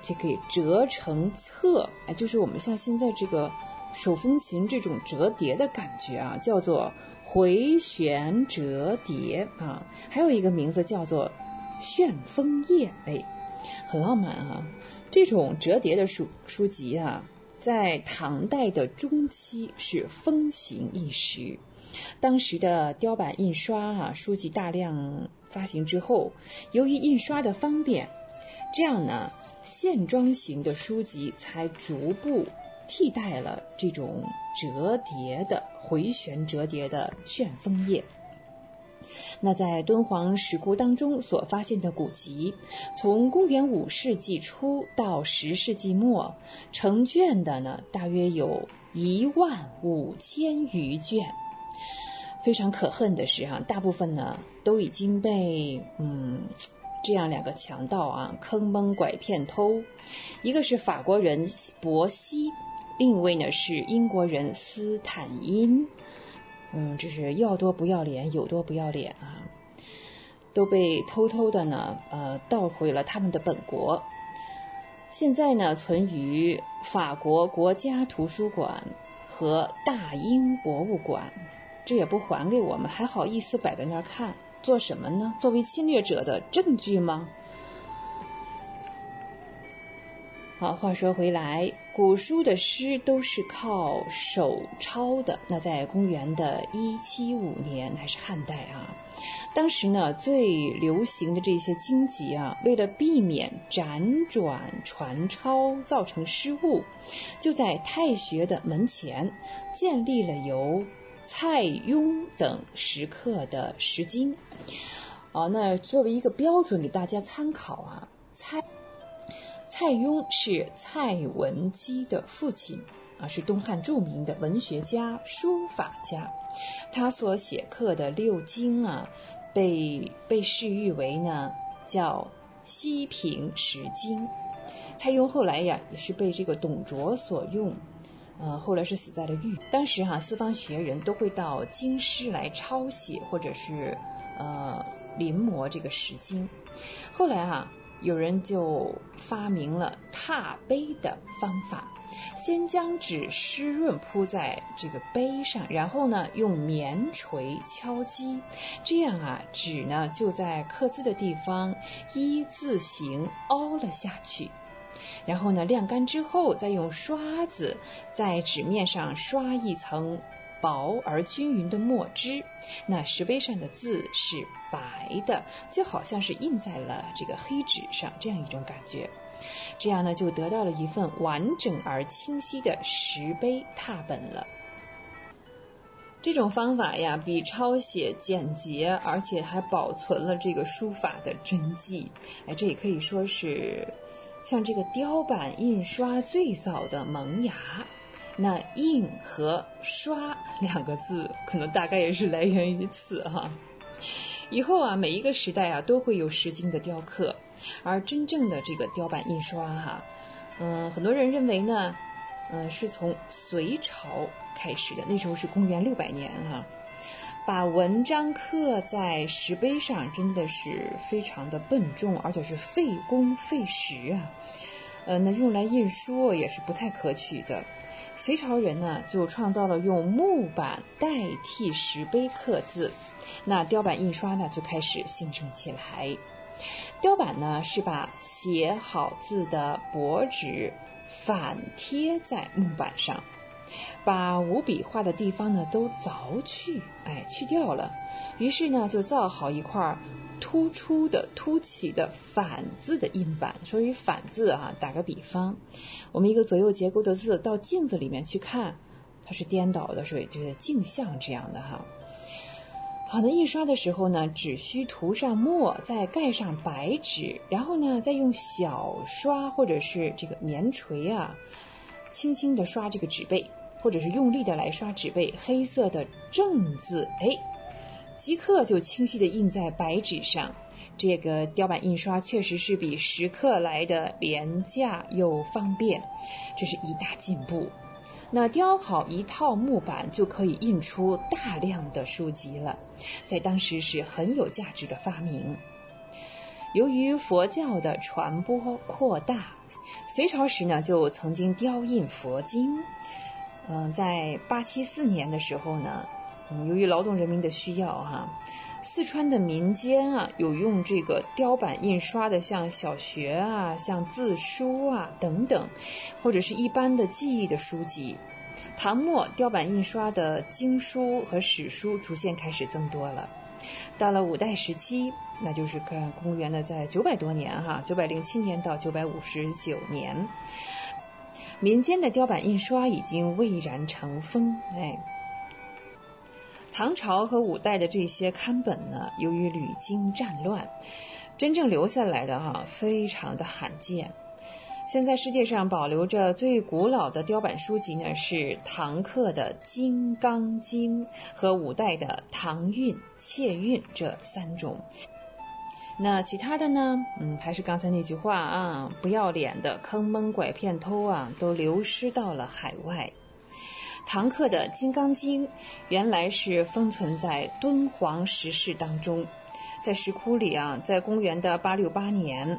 这可以折成册，哎，就是我们像现在这个手风琴这种折叠的感觉啊，叫做回旋折叠啊，还有一个名字叫做旋风叶，哎，很浪漫啊。这种折叠的书书籍啊，在唐代的中期是风行一时，当时的雕版印刷啊，书籍大量。发行之后，由于印刷的方便，这样呢，线装型的书籍才逐步替代了这种折叠的回旋折叠的旋风页。那在敦煌石窟当中所发现的古籍，从公元五世纪初到十世纪末，成卷的呢，大约有一万五千余卷。非常可恨的是，哈，大部分呢都已经被嗯这样两个强盗啊坑蒙拐骗偷，一个是法国人博西，另一位呢是英国人斯坦因，嗯，这是要多不要脸，有多不要脸啊，都被偷偷的呢呃盗回了他们的本国，现在呢存于法国国家图书馆和大英博物馆。这也不还给我们，还好意思摆在那儿看，做什么呢？作为侵略者的证据吗？好，话说回来，古书的诗都是靠手抄的。那在公元的一七五年，还是汉代啊？当时呢，最流行的这些经籍啊，为了避免辗转传抄造成失误，就在太学的门前建立了由。蔡邕等石刻的石经，哦，那作为一个标准给大家参考啊，蔡蔡邕是蔡文姬的父亲啊，是东汉著名的文学家、书法家。他所写刻的六经啊，被被视誉为呢叫西平石经。蔡邕后来呀，也是被这个董卓所用。呃，后来是死在了狱。当时哈，四方学人都会到京师来抄写，或者是呃临摹这个《石经》。后来啊，有人就发明了拓碑的方法，先将纸湿润铺在这个碑上，然后呢用棉锤敲击，这样啊纸呢就在刻字的地方一字形凹了下去。然后呢，晾干之后，再用刷子在纸面上刷一层薄而均匀的墨汁，那石碑上的字是白的，就好像是印在了这个黑纸上，这样一种感觉。这样呢，就得到了一份完整而清晰的石碑拓本了。这种方法呀，比抄写简洁，而且还保存了这个书法的真迹。哎，这也可以说是。像这个雕版印刷最早的萌芽，那“印”和“刷”两个字，可能大概也是来源于此哈。以后啊，每一个时代啊，都会有《石经》的雕刻，而真正的这个雕版印刷哈，嗯，很多人认为呢，嗯，是从隋朝开始的，那时候是公元六百年哈。把文章刻在石碑上，真的是非常的笨重，而且是费工费时啊。呃，那用来印书也是不太可取的。隋朝人呢，就创造了用木板代替石碑刻字，那雕版印刷呢就开始兴盛起来。雕版呢是把写好字的薄纸反贴在木板上。把无笔画的地方呢都凿去，哎，去掉了。于是呢，就造好一块突出的、凸起的反字的印版。所以反字啊，打个比方，我们一个左右结构的字到镜子里面去看，它是颠倒的，所以就是镜像这样的哈。好的，印刷的时候呢，只需涂上墨，再盖上白纸，然后呢，再用小刷或者是这个棉锤啊，轻轻地刷这个纸背。或者是用力的来刷纸背，黑色的正字，哎，即刻就清晰的印在白纸上。这个雕版印刷确实是比石刻来的廉价又方便，这是一大进步。那雕好一套木板就可以印出大量的书籍了，在当时是很有价值的发明。由于佛教的传播扩大，隋朝时呢就曾经雕印佛经。嗯，在八七四年的时候呢，嗯，由于劳动人民的需要哈，四川的民间啊有用这个雕版印刷的，像小学啊、像字书啊等等，或者是一般的记忆的书籍。唐末雕版印刷的经书和史书逐渐开始增多了。到了五代时期，那就是看公元的在九百多年哈，九百零七年到九百五十九年。民间的雕版印刷已经蔚然成风，哎，唐朝和五代的这些刊本呢，由于屡经战乱，真正留下来的哈，非常的罕见。现在世界上保留着最古老的雕版书籍呢，是唐刻的《金刚经》和五代的《唐韵》《切韵》这三种。那其他的呢？嗯，还是刚才那句话啊，不要脸的坑蒙拐骗偷啊，都流失到了海外。唐刻的《金刚经》原来是封存在敦煌石室当中，在石窟里啊，在公元的八六八年，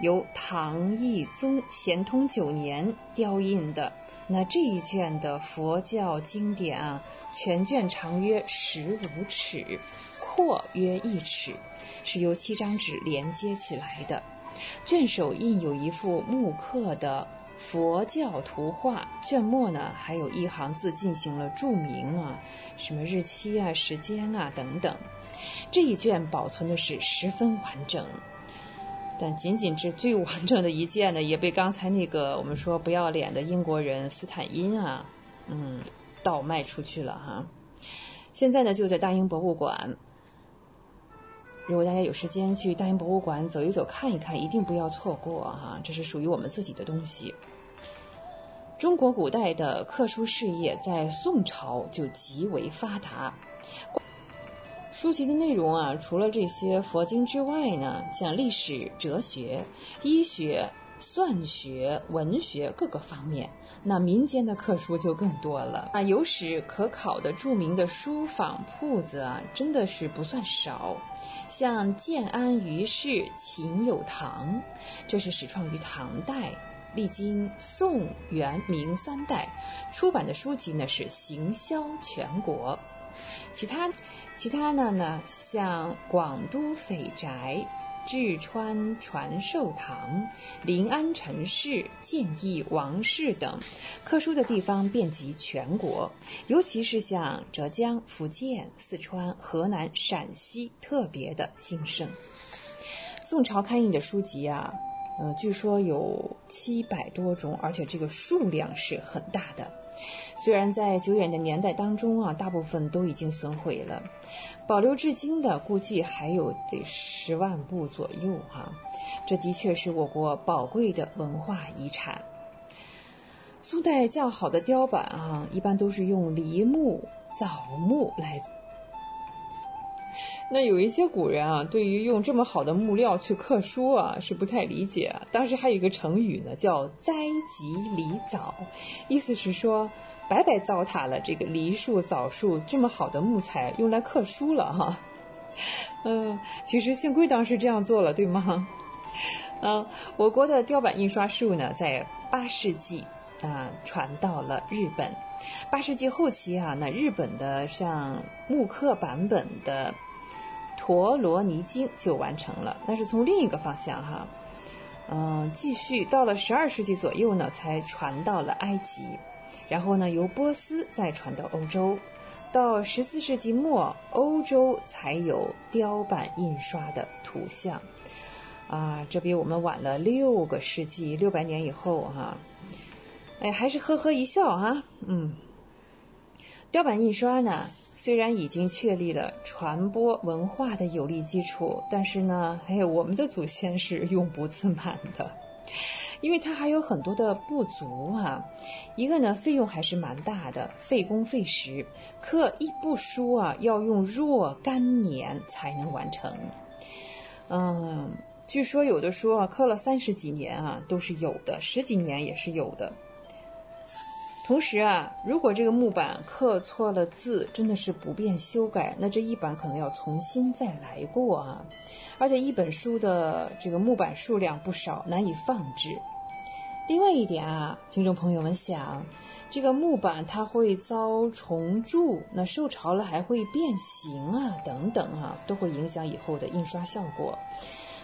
由唐懿宗咸通九年雕印的。那这一卷的佛教经典啊，全卷长约十五尺，阔约一尺。是由七张纸连接起来的，卷首印有一幅木刻的佛教图画，卷末呢还有一行字进行了注明啊，什么日期啊、时间啊等等。这一卷保存的是十分完整，但仅仅是最完整的一件呢，也被刚才那个我们说不要脸的英国人斯坦因啊，嗯，倒卖出去了哈。现在呢就在大英博物馆。如果大家有时间去大英博物馆走一走、看一看，一定不要错过哈，这是属于我们自己的东西。中国古代的刻书事业在宋朝就极为发达。书籍的内容啊，除了这些佛经之外呢，像历史、哲学、医学、算学、文学各个方面，那民间的刻书就更多了 啊。有史可考的著名的书坊铺子啊，真的是不算少。像建安于氏秦有堂，这是始创于唐代，历经宋、元、明三代，出版的书籍呢是行销全国。其他，其他的呢，像广都匪宅、志川传寿堂、临安陈氏、建义王氏等，刻书的地方遍及全国，尤其是像浙江、福建、四川、河南、陕西特别的兴盛。宋朝刊印的书籍啊，呃，据说有七百多种，而且这个数量是很大的。虽然在久远的年代当中啊，大部分都已经损毁了，保留至今的估计还有得十万部左右哈。这的确是我国宝贵的文化遗产。宋代较好的雕版啊，一般都是用梨木、枣木来。那有一些古人啊，对于用这么好的木料去刻书啊，是不太理解。当时还有一个成语呢，叫“栽吉梨枣”，意思是说白白糟蹋了这个梨树、枣树这么好的木材用来刻书了哈。嗯，其实幸亏当时这样做了，对吗？嗯，我国的雕版印刷术呢，在八世纪啊传到了日本。八世纪后期啊，那日本的像木刻版本的。陀罗尼经就完成了，但是从另一个方向哈，嗯，继续到了十二世纪左右呢，才传到了埃及，然后呢，由波斯再传到欧洲，到十四世纪末，欧洲才有雕版印刷的图像，啊，这比我们晚了六个世纪，六百年以后哈，哎，还是呵呵一笑哈，嗯，雕版印刷呢？虽然已经确立了传播文化的有力基础，但是呢，哎，我们的祖先是永不自满的，因为它还有很多的不足啊。一个呢，费用还是蛮大的，费工费时，刻一部书啊，要用若干年才能完成。嗯，据说有的书啊，刻了三十几年啊，都是有的，十几年也是有的。同时啊，如果这个木板刻错了字，真的是不便修改，那这一版可能要重新再来过啊。而且一本书的这个木板数量不少，难以放置。另外一点啊，听众朋友们想，这个木板它会遭虫蛀，那受潮了还会变形啊，等等啊，都会影响以后的印刷效果。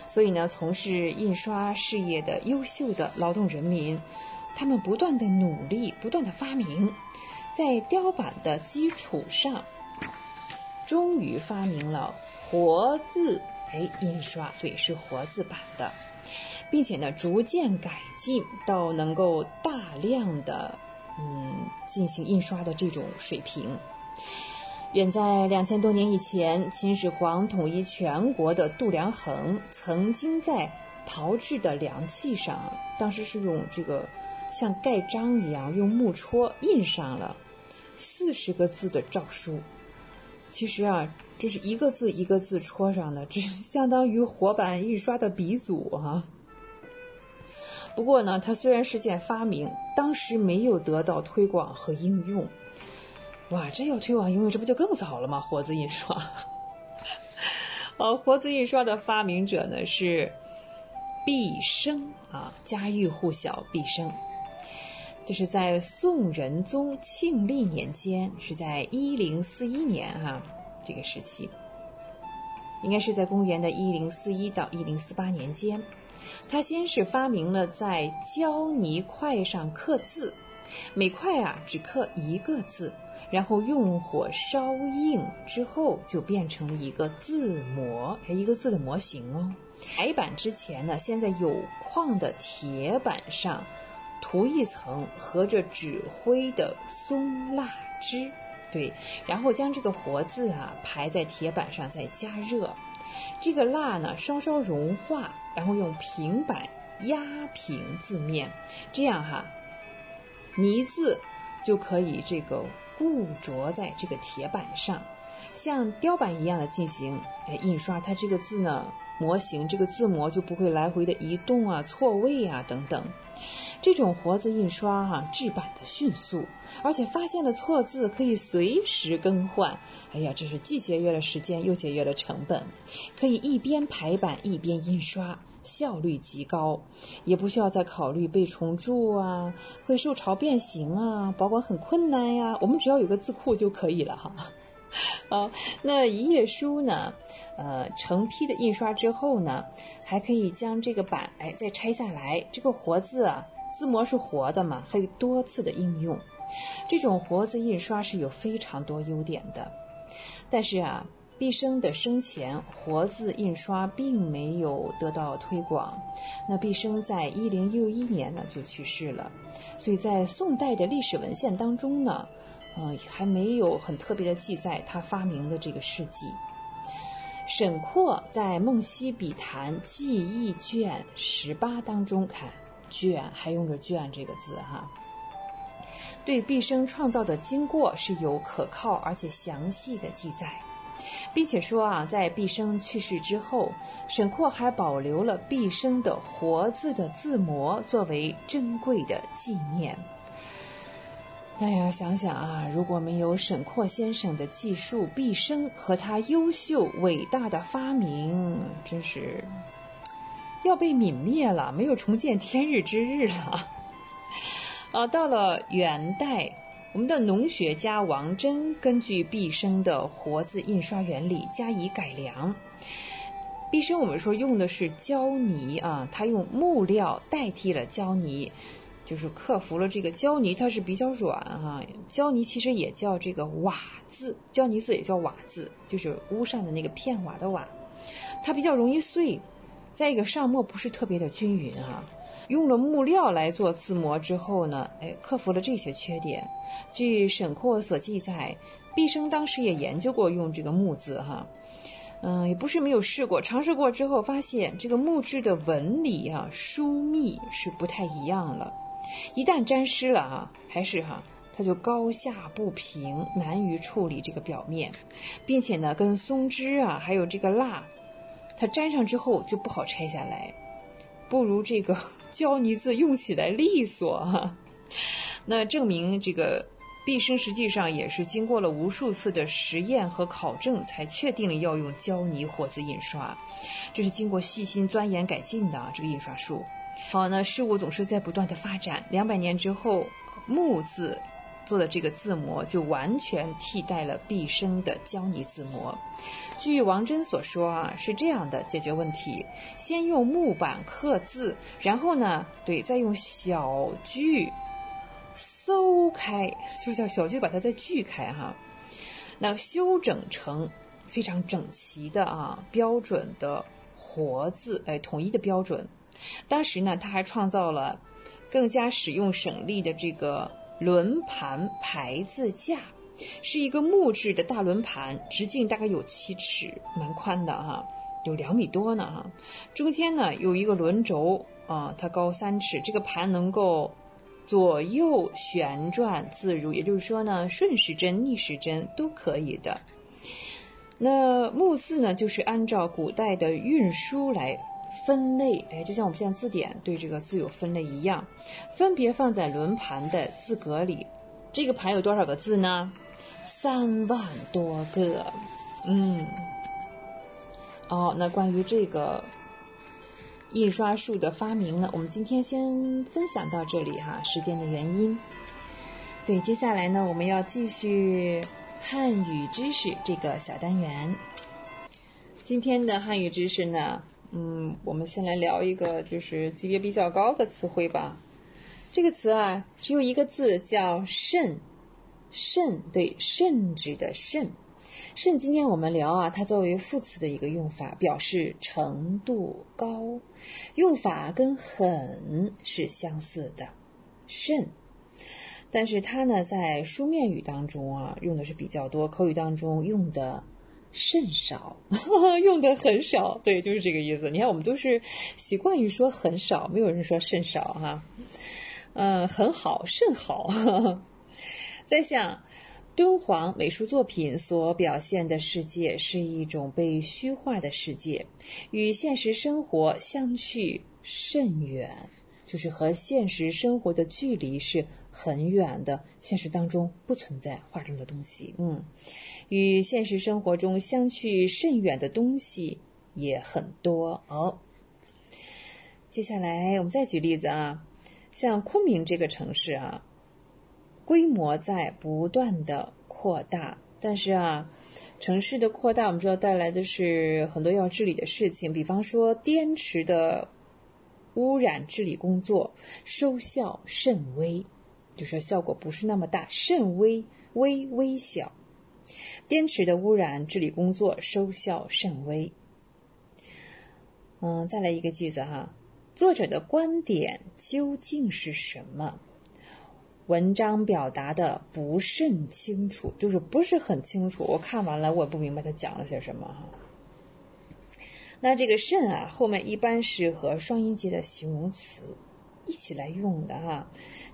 所以呢，从事印刷事业的优秀的劳动人民。他们不断的努力，不断的发明，在雕版的基础上，终于发明了活字哎印刷，对，是活字版的，并且呢，逐渐改进到能够大量的嗯进行印刷的这种水平。远在两千多年以前，秦始皇统一全国的度量衡曾经在陶制的量器上，当时是用这个。像盖章一样用木戳印上了四十个字的诏书，其实啊，这是一个字一个字戳上的，这是相当于活版印刷的鼻祖哈。不过呢，它虽然是件发明，当时没有得到推广和应用。哇，这要推广应用，这不就更早了吗？活字印刷。呃，活字印刷的发明者呢是毕生啊，家喻户晓，毕生。这是在宋仁宗庆历年间，是在一零四一年哈，这个时期，应该是在公元的一零四一到一零四八年间，他先是发明了在胶泥块上刻字，每块啊只刻一个字，然后用火烧硬之后，就变成了一个字模，一个字的模型哦。排版之前呢，先在有矿的铁板上。涂一层和着纸灰的松蜡汁，对，然后将这个活字啊排在铁板上再加热，这个蜡呢稍稍融化，然后用平板压平字面，这样哈，泥字就可以这个固着在这个铁板上，像雕版一样的进行哎印刷，它这个字呢。模型这个字模就不会来回的移动啊、错位啊等等。这种活字印刷哈，制版的迅速，而且发现了错字可以随时更换。哎呀，这是既节约了时间又节约了成本，可以一边排版一边印刷，效率极高，也不需要再考虑被重铸啊、会受潮变形啊、保管很困难呀。我们只要有个字库就可以了哈。好，那一页书呢？呃，成批的印刷之后呢，还可以将这个版哎再拆下来。这个活字啊，字模是活的嘛，可以多次的应用。这种活字印刷是有非常多优点的。但是啊，毕生的生前，活字印刷并没有得到推广。那毕生在一零六一年呢就去世了，所以在宋代的历史文献当中呢。嗯，还没有很特别的记载他发明的这个事迹。沈括在《梦溪笔谈记忆卷十八》当中看“卷”还用着“卷”这个字哈，对毕生创造的经过是有可靠而且详细的记载，并且说啊，在毕生去世之后，沈括还保留了毕生的活字的字模作为珍贵的纪念。哎呀，想想啊，如果没有沈括先生的技术毕生和他优秀伟大的发明，真是要被泯灭了，没有重见天日之日了。啊，到了元代，我们的农学家王真根据毕生的活字印刷原理加以改良。毕生我们说用的是胶泥啊，他用木料代替了胶泥。就是克服了这个胶泥，它是比较软哈。胶泥其实也叫这个瓦字，胶泥字也叫瓦字，就是屋上的那个片瓦的瓦，它比较容易碎。再一个上墨不是特别的均匀哈。用了木料来做字模之后呢，哎，克服了这些缺点。据沈括所记载，毕生当时也研究过用这个木字哈，嗯，也不是没有试过，尝试过之后发现这个木质的纹理啊、疏密是不太一样了。一旦沾湿了啊，还是哈，它就高下不平，难于处理这个表面，并且呢，跟松脂啊，还有这个蜡，它粘上之后就不好拆下来，不如这个 胶泥字用起来利索哈。那证明这个毕生实际上也是经过了无数次的实验和考证，才确定了要用胶泥活字印刷，这是经过细心钻研改进的这个印刷术。好，那事物总是在不断的发展。两百年之后，木字做的这个字模就完全替代了毕生的胶泥字模。据王真所说啊，是这样的解决问题：先用木板刻字，然后呢，对，再用小锯搜开，就叫小锯把它再锯开哈，那修整成非常整齐的啊标准的活字，哎，统一的标准。当时呢，他还创造了更加使用省力的这个轮盘排字架，是一个木质的大轮盘，直径大概有七尺，蛮宽的哈，有两米多呢哈。中间呢有一个轮轴啊，它高三尺，这个盘能够左右旋转自如，也就是说呢，顺时针、逆时针都可以的。那木字呢，就是按照古代的运输来。分类，哎，就像我们现在字典对这个字有分类一样，分别放在轮盘的字格里。这个盘有多少个字呢？三万多个。嗯，哦，那关于这个印刷术的发明呢，我们今天先分享到这里哈，时间的原因。对，接下来呢，我们要继续汉语知识这个小单元。今天的汉语知识呢？嗯，我们先来聊一个就是级别比较高的词汇吧。这个词啊，只有一个字，叫“甚”。甚，对，甚至的“甚”。甚，今天我们聊啊，它作为副词的一个用法，表示程度高，用法跟“很”是相似的。甚，但是它呢，在书面语当中啊，用的是比较多，口语当中用的甚少，用的很少。对，就是这个意思。你看，我们都是习惯于说很少，没有人说甚少哈。嗯，很好，甚好。在想，敦煌美术作品所表现的世界是一种被虚化的世界，与现实生活相去甚远，就是和现实生活的距离是很远的。现实当中不存在画中的东西，嗯，与现实生活中相去甚远的东西也很多哦。接下来我们再举例子啊。像昆明这个城市啊，规模在不断的扩大，但是啊，城市的扩大我们知道带来的是很多要治理的事情，比方说滇池的污染治理工作收效甚微，就说效果不是那么大，甚微，微微小。滇池的污染治理工作收效甚微。嗯，再来一个句子哈。作者的观点究竟是什么？文章表达的不甚清楚，就是不是很清楚。我看完了，我也不明白他讲了些什么哈。那这个“甚”啊，后面一般是和双音节的形容词一起来用的哈。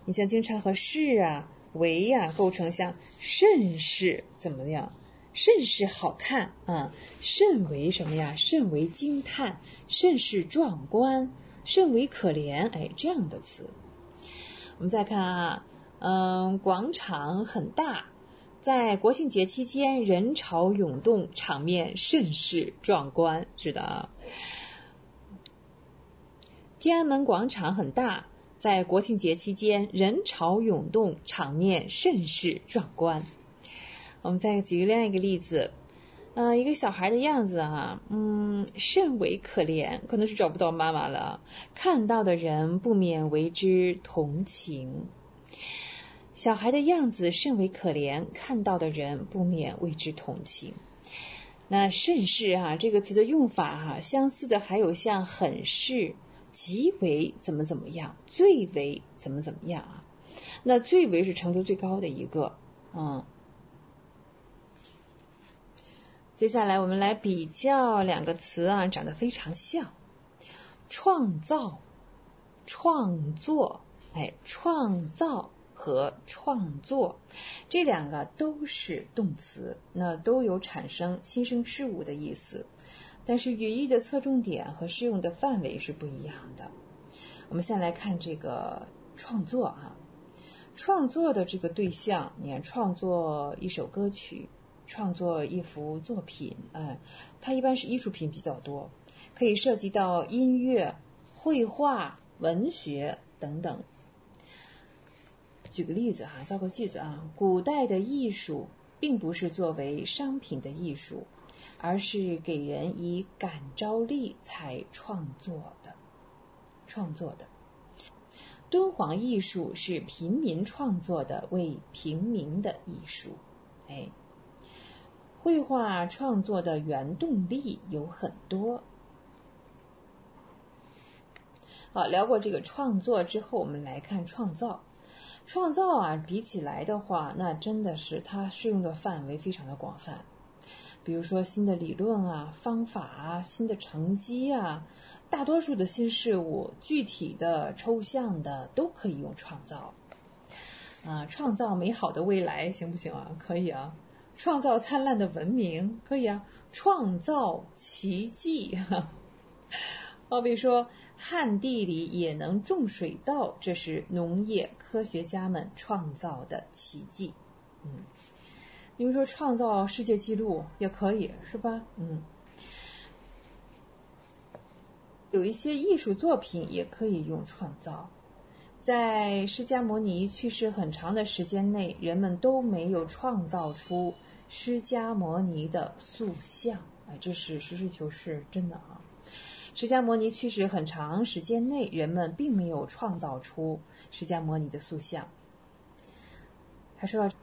你像经常和“是”啊、“为”呀构成像“甚是”怎么样？“甚是好看啊！”“甚为什么呀？”“甚为惊叹！”“甚是壮观！”甚为可怜，哎，这样的词。我们再看啊，嗯，广场很大，在国庆节期间人潮涌动，场面甚是壮观，是的啊。天安门广场很大，在国庆节期间人潮涌动，场面甚是壮观。我们再举另外一个例子。呃，一个小孩的样子啊，嗯，甚为可怜，可能是找不到妈妈了。看到的人不免为之同情。小孩的样子甚为可怜，看到的人不免为之同情。那甚是啊，这个词的用法哈，相似的还有像很是、极为怎么怎么样、最为怎么怎么样啊。那最为是程度最高的一个，嗯。接下来我们来比较两个词啊，长得非常像，创造、创作，哎，创造和创作这两个都是动词，那都有产生新生事物的意思，但是语义的侧重点和适用的范围是不一样的。我们先来看这个创作啊，创作的这个对象，你看，创作一首歌曲。创作一幅作品，哎，它一般是艺术品比较多，可以涉及到音乐、绘画、文学等等。举个例子哈，造个句子啊，古代的艺术并不是作为商品的艺术，而是给人以感召力才创作的，创作的。敦煌艺术是平民创作的，为平民的艺术，哎。绘画创作的原动力有很多。好，聊过这个创作之后，我们来看创造。创造啊，比起来的话，那真的是它适用的范围非常的广泛。比如说新的理论啊、方法啊、新的成绩啊，大多数的新事物，具体的、抽象的都可以用创造。啊，创造美好的未来，行不行啊？可以啊。创造灿烂的文明可以啊，创造奇迹哈。好比说，旱地里也能种水稻，这是农业科学家们创造的奇迹。嗯，你们说创造世界纪录也可以是吧？嗯，有一些艺术作品也可以用创造。在释迦牟尼去世很长的时间内，人们都没有创造出。释迦摩尼的塑像，哎，这是实事求是，真的啊！释迦摩尼去世很长时间内，人们并没有创造出释迦摩尼的塑像。还说到，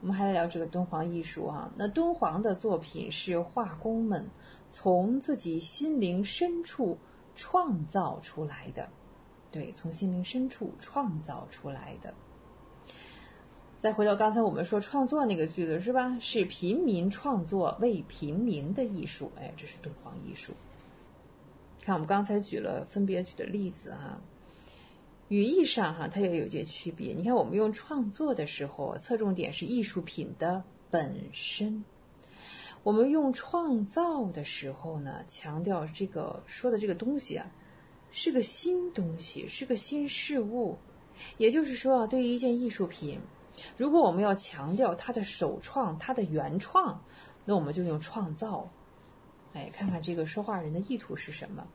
我们还来聊这个敦煌艺术啊。那敦煌的作品是画工们从自己心灵深处创造出来的，对，从心灵深处创造出来的。再回到刚才我们说创作那个句子是吧？是平民创作为平民的艺术，哎，这是敦煌艺术。看我们刚才举了分别举的例子哈，语义上哈它也有些区别。你看我们用创作的时候，侧重点是艺术品的本身；我们用创造的时候呢，强调这个说的这个东西啊是个新东西，是个新事物。也就是说啊，对于一件艺术品。如果我们要强调它的首创、它的原创，那我们就用创造。哎，看看这个说话人的意图是什么。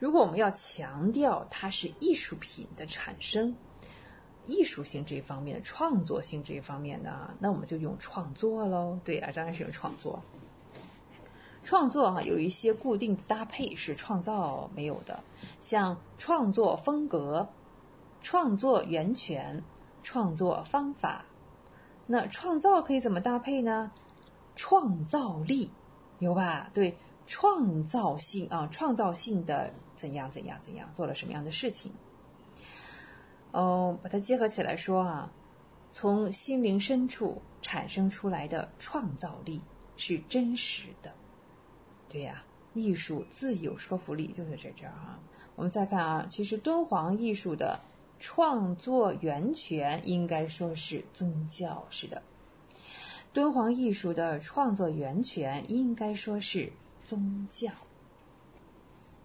如果我们要强调它是艺术品的产生、艺术性这一方面、创作性这一方面的，那我们就用创作喽。对啊，当然是用创作。创作哈有一些固定的搭配是创造没有的，像创作风格、创作源泉。创作方法，那创造可以怎么搭配呢？创造力有吧？对，创造性啊，创造性的怎样怎样怎样做了什么样的事情？哦，把它结合起来说啊，从心灵深处产生出来的创造力是真实的。对呀，艺术自有说服力，就在这这儿啊。我们再看啊，其实敦煌艺术的。创作源泉应该说是宗教，是的。敦煌艺术的创作源泉应该说是宗教。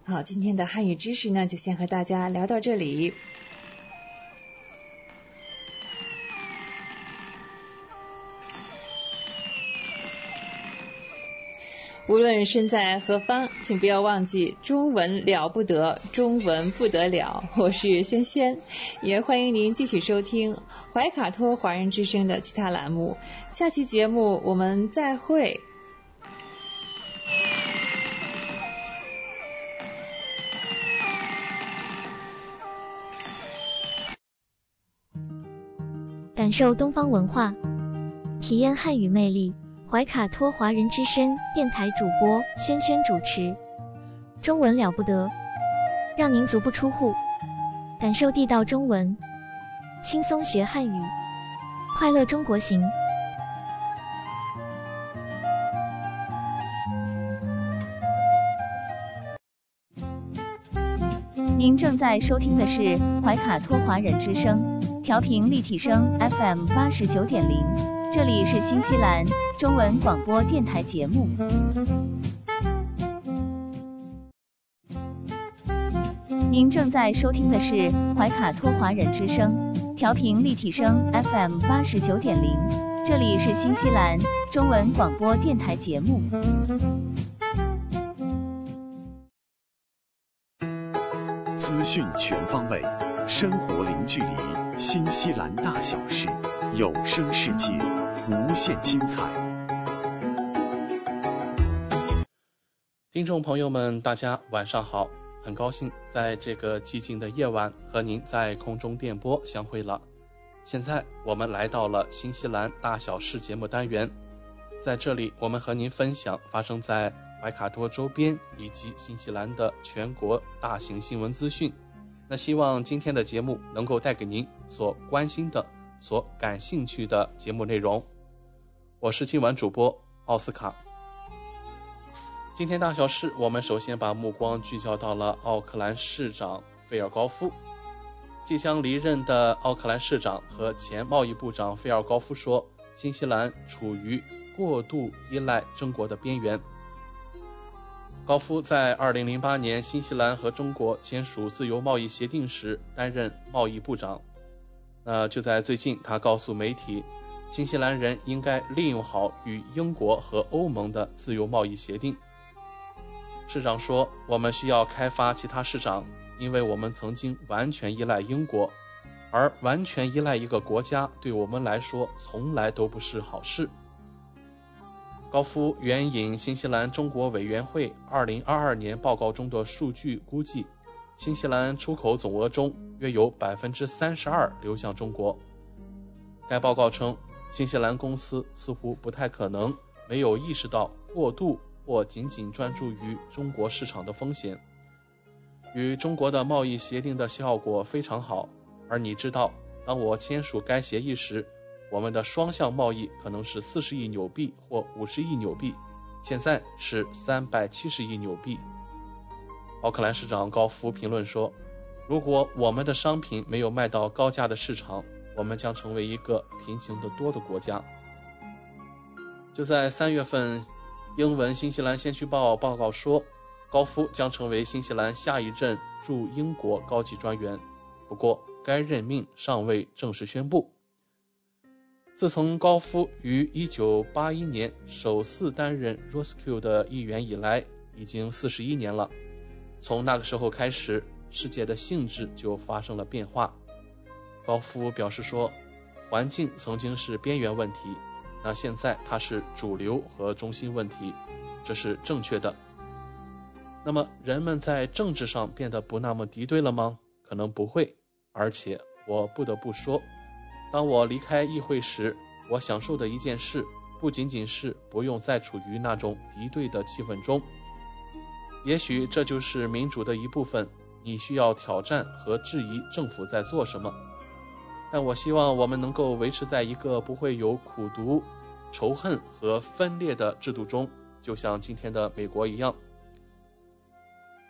好，今天的汉语知识呢，就先和大家聊到这里。无论身在何方，请不要忘记中文了不得，中文不得了。我是轩轩，也欢迎您继续收听怀卡托华人之声的其他栏目。下期节目我们再会。受东方文化，体验汉语魅力。怀卡托华人之声电台主播轩轩主持，中文了不得，让您足不出户，感受地道中文，轻松学汉语，快乐中国行。您正在收听的是怀卡托华人之声，调频立体声 FM 八十九点零，这里是新西兰。中文广播电台节目，您正在收听的是怀卡托华人之声，调频立体声 FM 八十九点零，这里是新西兰中文广播电台节目。资讯全方位，生活零距离，新西兰大小事，有声世界，无限精彩。听众朋友们，大家晚上好！很高兴在这个寂静的夜晚和您在空中电波相会了。现在我们来到了新西兰大小事节目单元，在这里我们和您分享发生在怀卡托周边以及新西兰的全国大型新闻资讯。那希望今天的节目能够带给您所关心的、所感兴趣的节目内容。我是今晚主播奥斯卡。今天大小事，我们首先把目光聚焦到了奥克兰市长菲尔高夫。即将离任的奥克兰市长和前贸易部长菲尔高夫说：“新西兰处于过度依赖中国的边缘。”高夫在2008年新西兰和中国签署自由贸易协定时担任贸易部长。那就在最近，他告诉媒体，新西兰人应该利用好与英国和欧盟的自由贸易协定。市长说：“我们需要开发其他市场，因为我们曾经完全依赖英国，而完全依赖一个国家对我们来说从来都不是好事。”高夫援引新西兰中国委员会2022年报告中的数据估计，新西兰出口总额中约有32%流向中国。该报告称，新西兰公司似乎不太可能没有意识到过度。或仅仅专注于中国市场的风险，与中国的贸易协定的效果非常好。而你知道，当我签署该协议时，我们的双向贸易可能是四十亿纽币或五十亿纽币，现在是三百七十亿纽币。奥克兰市长高夫评论说：“如果我们的商品没有卖到高价的市场，我们将成为一个平行的多的国家。”就在三月份，英文《新西兰先驱报》报告说，高夫将成为新西兰下一任驻英国高级专员。不过，该任命尚未正式宣布。自从高夫于1981年首次担任 Roscoe 的议员以来，已经41年了。从那个时候开始，世界的性质就发生了变化。高夫表示说：“环境曾经是边缘问题，那现在它是主流和中心问题，这是正确的。那么，人们在政治上变得不那么敌对了吗？可能不会。而且，我不得不说，当我离开议会时，我享受的一件事，不仅仅是不用再处于那种敌对的气氛中。”也许这就是民主的一部分。你需要挑战和质疑政府在做什么，但我希望我们能够维持在一个不会有苦读、仇恨和分裂的制度中，就像今天的美国一样。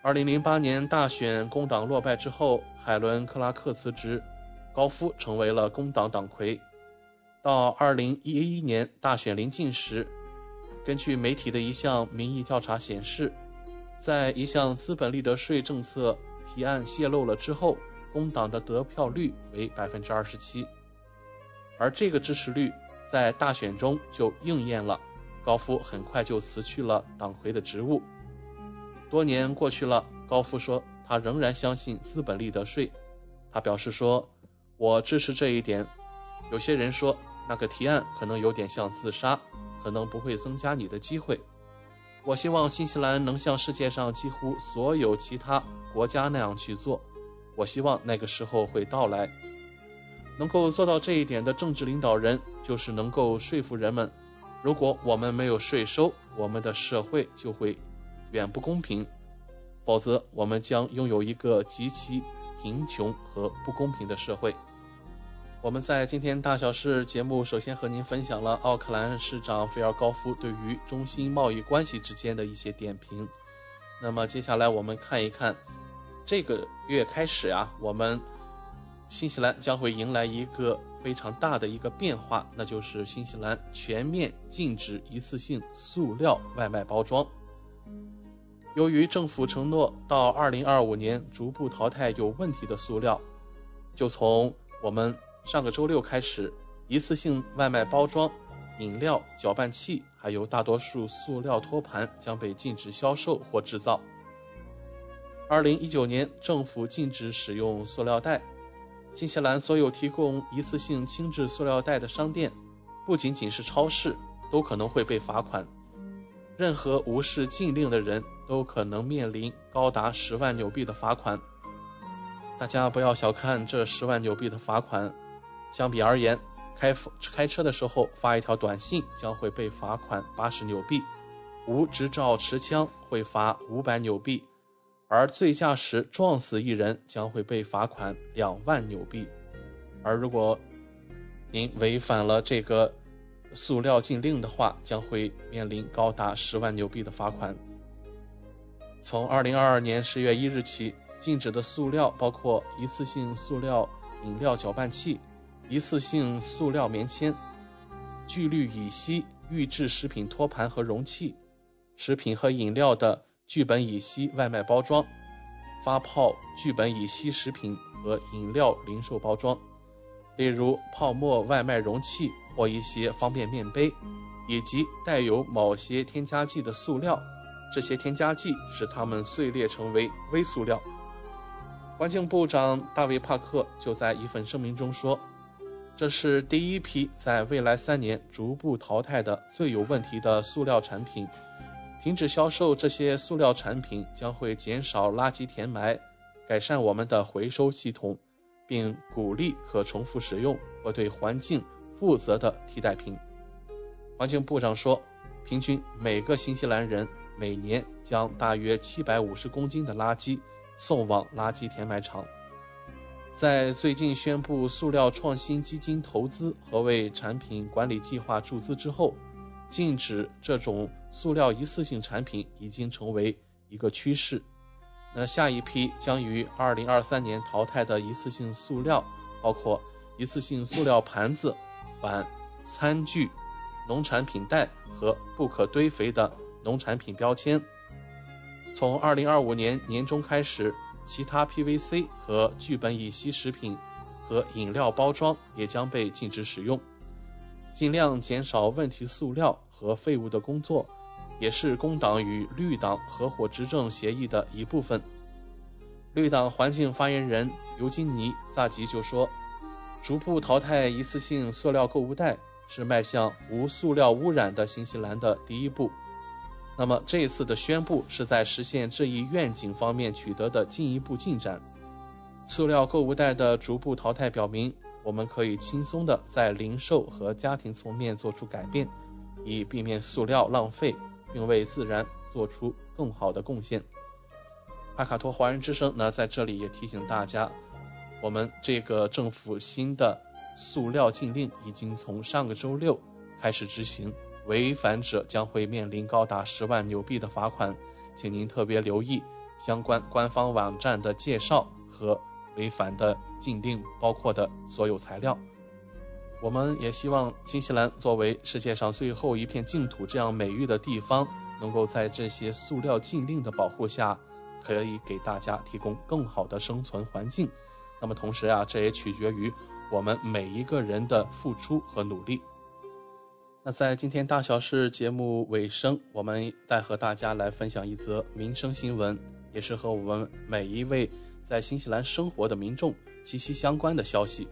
二零零八年大选工党落败之后，海伦·克拉克辞职，高夫成为了工党党魁。到二零一一年大选临近时，根据媒体的一项民意调查显示。在一项资本利得税政策提案泄露了之后，工党的得票率为百分之二十七，而这个支持率在大选中就应验了。高夫很快就辞去了党魁的职务。多年过去了，高夫说他仍然相信资本利得税。他表示说：“我支持这一点。”有些人说那个提案可能有点像自杀，可能不会增加你的机会。我希望新西兰能像世界上几乎所有其他国家那样去做。我希望那个时候会到来。能够做到这一点的政治领导人，就是能够说服人们：如果我们没有税收，我们的社会就会远不公平；否则，我们将拥有一个极其贫穷和不公平的社会。我们在今天大小事节目，首先和您分享了奥克兰市长菲尔高夫对于中新贸易关系之间的一些点评。那么接下来我们看一看，这个月开始呀，我们新西兰将会迎来一个非常大的一个变化，那就是新西兰全面禁止一次性塑料外卖包装。由于政府承诺到2025年逐步淘汰有问题的塑料，就从我们。上个周六开始，一次性外卖包装、饮料搅拌器，还有大多数塑料托盘将被禁止销售或制造。二零一九年，政府禁止使用塑料袋。新西兰所有提供一次性轻质塑料袋的商店，不仅仅是超市，都可能会被罚款。任何无视禁令的人都可能面临高达十万纽币的罚款。大家不要小看这十万纽币的罚款。相比而言，开开车的时候发一条短信将会被罚款八十纽币，无执照持枪会罚五百纽币，而醉驾时撞死一人将会被罚款两万纽币。而如果您违反了这个塑料禁令的话，将会面临高达十万纽币的罚款。从二零二二年十月一日起，禁止的塑料包括一次性塑料饮料搅拌器。一次性塑料棉签、聚氯乙烯预制食品托盘和容器、食品和饮料的聚苯乙烯外卖包装、发泡聚苯乙烯食品和饮料零售包装，例如泡沫外卖容器或一些方便面杯，以及带有某些添加剂的塑料。这些添加剂使它们碎裂成为微塑料。环境部长大卫·帕克就在一份声明中说。这是第一批在未来三年逐步淘汰的最有问题的塑料产品。停止销售这些塑料产品将会减少垃圾填埋，改善我们的回收系统，并鼓励可重复使用或对环境负责的替代品。环境部长说，平均每个新西兰人每年将大约750公斤的垃圾送往垃圾填埋场。在最近宣布塑料创新基金投资和为产品管理计划注资之后，禁止这种塑料一次性产品已经成为一个趋势。那下一批将于二零二三年淘汰的一次性塑料，包括一次性塑料盘子、碗、餐具、农产品袋和不可堆肥的农产品标签。从二零二五年年中开始。其他 PVC 和聚苯乙烯食品和饮料包装也将被禁止使用。尽量减少问题塑料和废物的工作，也是工党与绿党合伙执政协议的一部分。绿党环境发言人尤金尼·萨吉就说：“逐步淘汰一次性塑料购物袋是迈向无塑料污染的新西兰的第一步。”那么这一次的宣布是在实现这一愿景方面取得的进一步进展。塑料购物袋的逐步淘汰表明，我们可以轻松地在零售和家庭层面做出改变，以避免塑料浪费，并为自然做出更好的贡献。帕卡托华人之声呢，在这里也提醒大家，我们这个政府新的塑料禁令已经从上个周六开始执行。违反者将会面临高达十万纽币的罚款，请您特别留意相关官方网站的介绍和违反的禁令包括的所有材料。我们也希望新西兰作为世界上最后一片净土这样美誉的地方，能够在这些塑料禁令的保护下，可以给大家提供更好的生存环境。那么同时啊，这也取决于我们每一个人的付出和努力。那在今天大小事节目尾声，我们再和大家来分享一则民生新闻，也是和我们每一位在新西兰生活的民众息息相关的消息。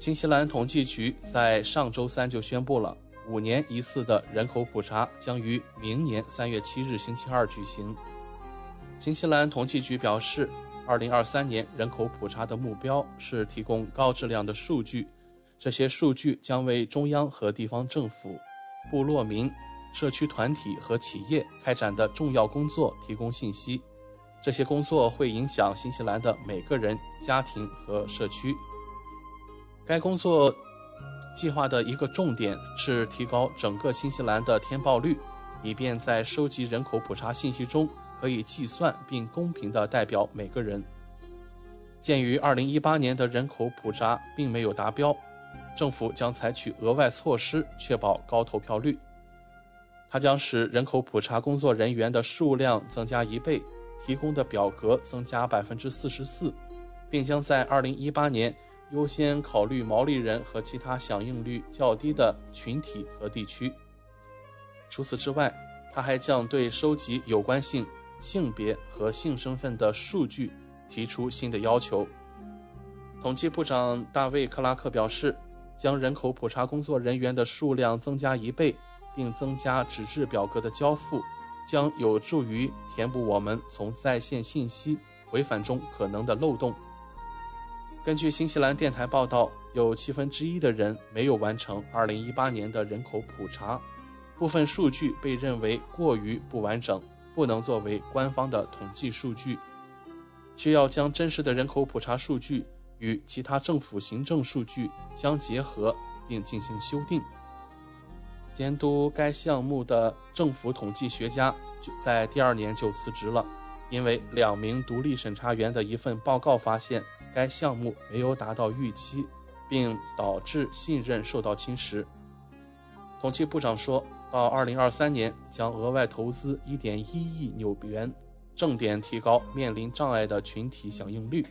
新西兰统计局在上周三就宣布了，五年一次的人口普查将于明年三月七日星期二举行。新西兰统计局表示，二零二三年人口普查的目标是提供高质量的数据。这些数据将为中央和地方政府、部落民、社区团体和企业开展的重要工作提供信息。这些工作会影响新西兰的每个人、家庭和社区。该工作计划的一个重点是提高整个新西兰的填报率，以便在收集人口普查信息中可以计算并公平地代表每个人。鉴于2018年的人口普查并没有达标。政府将采取额外措施，确保高投票率。它将使人口普查工作人员的数量增加一倍，提供的表格增加百分之四十四，并将在二零一八年优先考虑毛利人和其他响应率较低的群体和地区。除此之外，它还将对收集有关性、性别和性身份的数据提出新的要求。统计部长大卫·克拉克表示。将人口普查工作人员的数量增加一倍，并增加纸质表格的交付，将有助于填补我们从在线信息回返中可能的漏洞。根据新西兰电台报道，有七分之一的人没有完成2018年的人口普查，部分数据被认为过于不完整，不能作为官方的统计数据，需要将真实的人口普查数据。与其他政府行政数据相结合，并进行修订。监督该项目的政府统计学家就在第二年就辞职了，因为两名独立审查员的一份报告发现该项目没有达到预期，并导致信任受到侵蚀。统计部长说到，二零二三年将额外投资一点一亿纽元，重点提高面临障碍的群体响应率。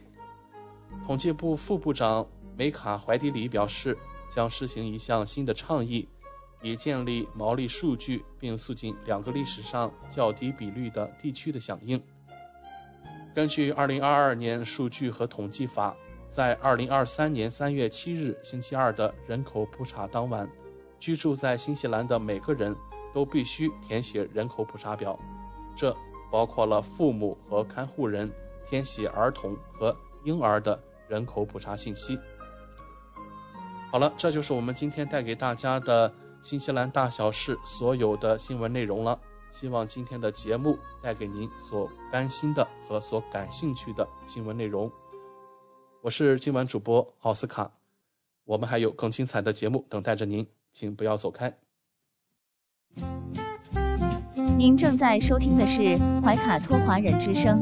统计部副部长梅卡怀迪里表示，将施行一项新的倡议，以建立毛利数据，并促进两个历史上较低比率的地区的响应。根据2022年数据和统计法，在2023年3月7日星期二的人口普查当晚，居住在新西兰的每个人都必须填写人口普查表，这包括了父母和看护人填写儿童和。婴儿的人口普查信息。好了，这就是我们今天带给大家的新西兰大小事所有的新闻内容了。希望今天的节目带给您所关心的和所感兴趣的新闻内容。我是今晚主播奥斯卡，我们还有更精彩的节目等待着您，请不要走开。您正在收听的是怀卡托华人之声，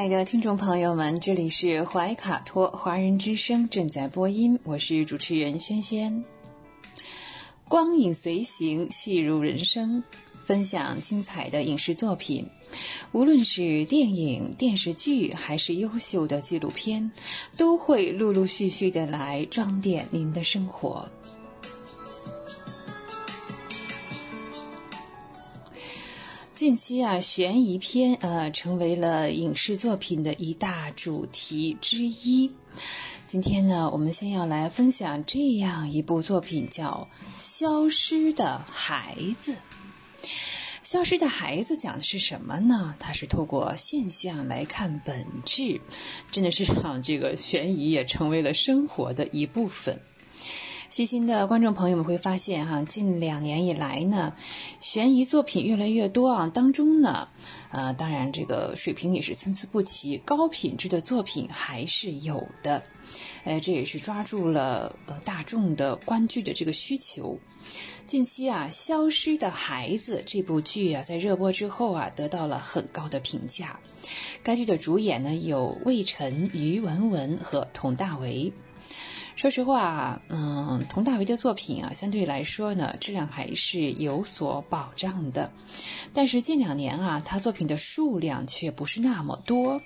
亲爱的听众朋友们，这里是怀卡托华人之声正在播音，我是主持人轩轩。光影随行，戏如人生，分享精彩的影视作品，无论是电影、电视剧，还是优秀的纪录片，都会陆陆续续的来装点您的生活。近期啊，悬疑片呃成为了影视作品的一大主题之一。今天呢，我们先要来分享这样一部作品，叫《消失的孩子》。《消失的孩子》讲的是什么呢？它是透过现象来看本质，真的是让这个悬疑也成为了生活的一部分。细心的观众朋友们会发现，哈，近两年以来呢，悬疑作品越来越多啊。当中呢，呃，当然这个水平也是参差不齐，高品质的作品还是有的。呃，这也是抓住了呃大众的观剧的这个需求。近期啊，《消失的孩子》这部剧啊，在热播之后啊，得到了很高的评价。该剧的主演呢有魏晨、于文文和佟大为。说实话，嗯，佟大为的作品啊，相对来说呢，质量还是有所保障的。但是近两年啊，他作品的数量却不是那么多。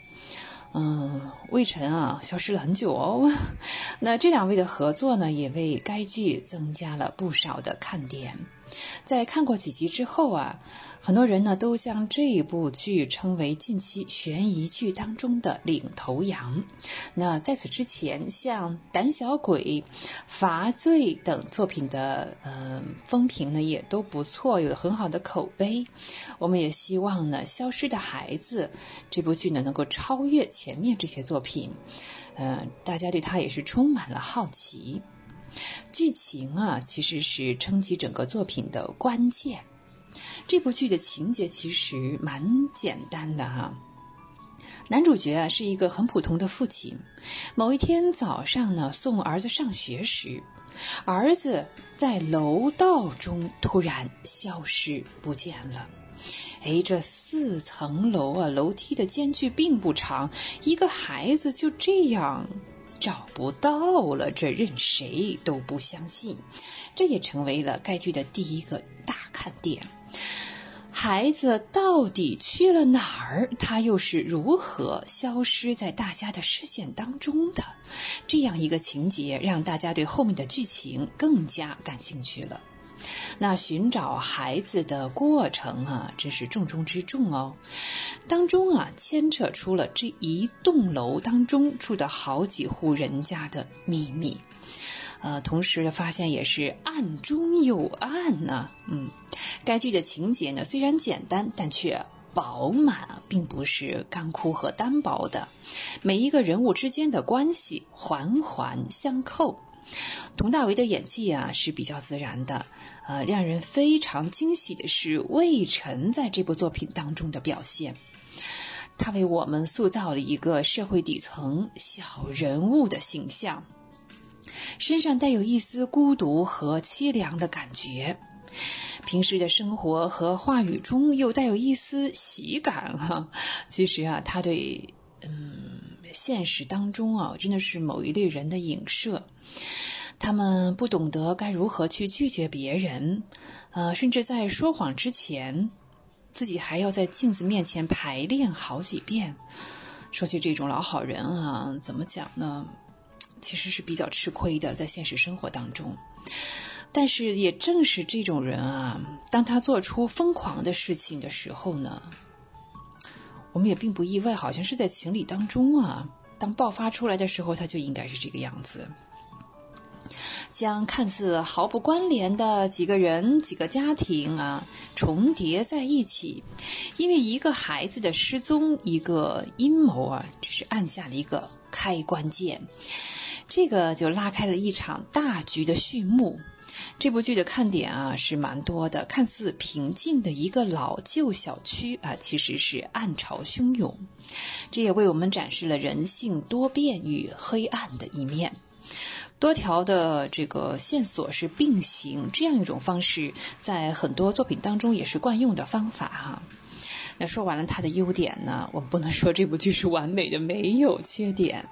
嗯，魏晨啊，消失了很久哦。那这两位的合作呢，也为该剧增加了不少的看点。在看过几集之后啊。很多人呢都将这部剧称为近期悬疑剧当中的领头羊。那在此之前，像《胆小鬼》《罚罪》等作品的呃风评呢也都不错，有很好的口碑。我们也希望呢，《消失的孩子》这部剧呢能够超越前面这些作品。呃，大家对它也是充满了好奇。剧情啊，其实是撑起整个作品的关键。这部剧的情节其实蛮简单的哈，男主角啊是一个很普通的父亲。某一天早上呢，送儿子上学时，儿子在楼道中突然消失不见了。哎，这四层楼啊，楼梯的间距并不长，一个孩子就这样找不到了，这任谁都不相信。这也成为了该剧的第一个大看点。孩子到底去了哪儿？他又是如何消失在大家的视线当中的？这样一个情节，让大家对后面的剧情更加感兴趣了。那寻找孩子的过程啊，真是重中之重哦。当中啊，牵扯出了这一栋楼当中住的好几户人家的秘密。呃，同时发现也是暗中有暗呢。嗯，该剧的情节呢虽然简单，但却饱满，并不是干枯和单薄的。每一个人物之间的关系环环相扣。佟大为的演技啊是比较自然的。呃，让人非常惊喜的是魏晨在这部作品当中的表现，他为我们塑造了一个社会底层小人物的形象。身上带有一丝孤独和凄凉的感觉，平时的生活和话语中又带有一丝喜感哈。其实啊，他对嗯现实当中啊，真的是某一类人的影射。他们不懂得该如何去拒绝别人，呃，甚至在说谎之前，自己还要在镜子面前排练好几遍。说起这种老好人啊，怎么讲呢？其实是比较吃亏的，在现实生活当中。但是也正是这种人啊，当他做出疯狂的事情的时候呢，我们也并不意外，好像是在情理当中啊。当爆发出来的时候，他就应该是这个样子。将看似毫不关联的几个人、几个家庭啊重叠在一起，因为一个孩子的失踪，一个阴谋啊，只是按下了一个开关键，这个就拉开了一场大局的序幕。这部剧的看点啊是蛮多的，看似平静的一个老旧小区啊，其实是暗潮汹涌，这也为我们展示了人性多变与黑暗的一面。多条的这个线索是并行，这样一种方式在很多作品当中也是惯用的方法哈。那说完了它的优点呢，我们不能说这部剧是完美的，没有缺点。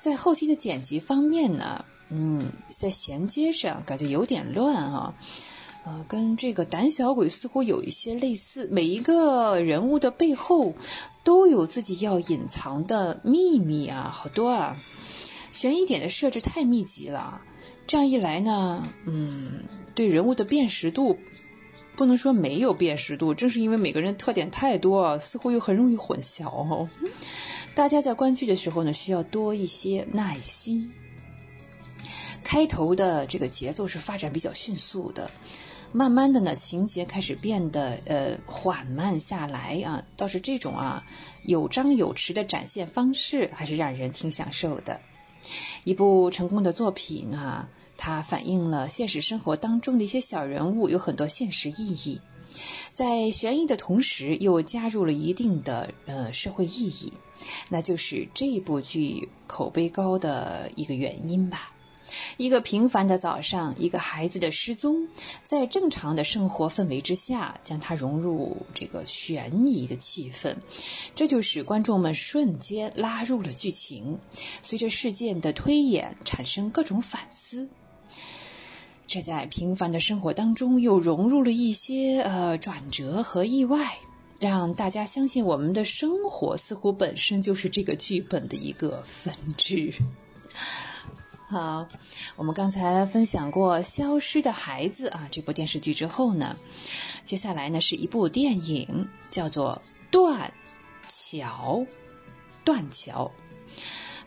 在后期的剪辑方面呢，嗯，在衔接上感觉有点乱啊，呃，跟这个胆小鬼似乎有一些类似，每一个人物的背后都有自己要隐藏的秘密啊，好多啊。悬疑点的设置太密集了，这样一来呢，嗯，对人物的辨识度不能说没有辨识度，正是因为每个人特点太多，似乎又很容易混淆。大家在观剧的时候呢，需要多一些耐心。开头的这个节奏是发展比较迅速的，慢慢的呢，情节开始变得呃缓慢下来啊，倒是这种啊有张有弛的展现方式，还是让人挺享受的。一部成功的作品啊，它反映了现实生活当中的一些小人物，有很多现实意义，在悬疑的同时又加入了一定的呃社会意义，那就是这部剧口碑高的一个原因吧。一个平凡的早上，一个孩子的失踪，在正常的生活氛围之下，将它融入这个悬疑的气氛，这就使观众们瞬间拉入了剧情，随着事件的推演产生各种反思。这在平凡的生活当中又融入了一些呃转折和意外，让大家相信我们的生活似乎本身就是这个剧本的一个分支。好，我们刚才分享过《消失的孩子》啊这部电视剧之后呢，接下来呢是一部电影，叫做《断桥》。断桥，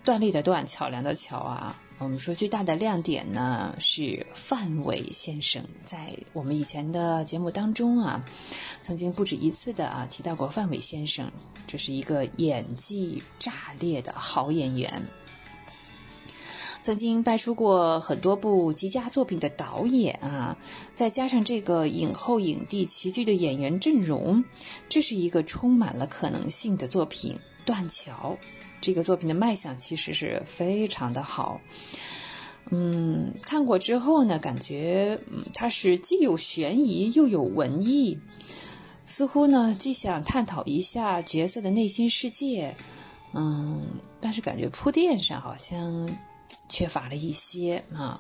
断裂的断，桥梁的桥啊。我们说最大的亮点呢是范伟先生，在我们以前的节目当中啊，曾经不止一次的啊提到过范伟先生，这是一个演技炸裂的好演员。曾经拍出过很多部极佳作品的导演啊，再加上这个影后影帝齐聚的演员阵容，这是一个充满了可能性的作品。断桥这个作品的卖相其实是非常的好。嗯，看过之后呢，感觉嗯它是既有悬疑又有文艺，似乎呢既想探讨一下角色的内心世界，嗯，但是感觉铺垫上好像。缺乏了一些啊，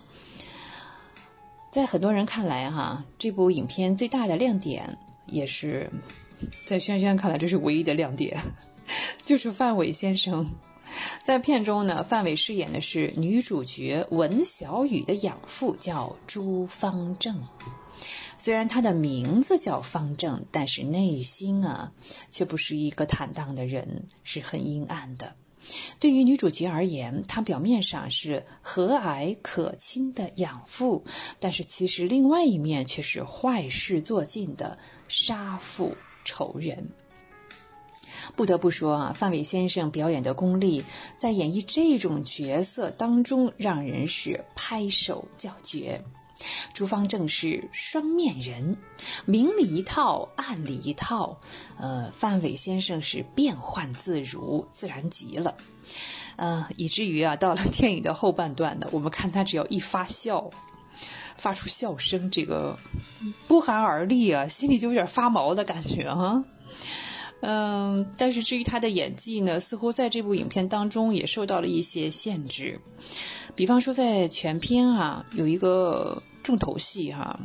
在很多人看来，哈，这部影片最大的亮点，也是在轩轩看来，这是唯一的亮点，就是范伟先生在片中呢。范伟饰演的是女主角文小雨的养父，叫朱方正。虽然他的名字叫方正，但是内心啊，却不是一个坦荡的人，是很阴暗的。对于女主角而言，她表面上是和蔼可亲的养父，但是其实另外一面却是坏事做尽的杀父仇人。不得不说啊，范伟先生表演的功力，在演绎这种角色当中，让人是拍手叫绝。朱方正是双面人，明里一套，暗里一套。呃，范伟先生是变幻自如，自然极了。呃，以至于啊，到了电影的后半段呢，我们看他只要一发笑，发出笑声，这个不寒而栗啊，心里就有点发毛的感觉哈。嗯，但是至于他的演技呢，似乎在这部影片当中也受到了一些限制。比方说，在全片啊，有一个重头戏哈，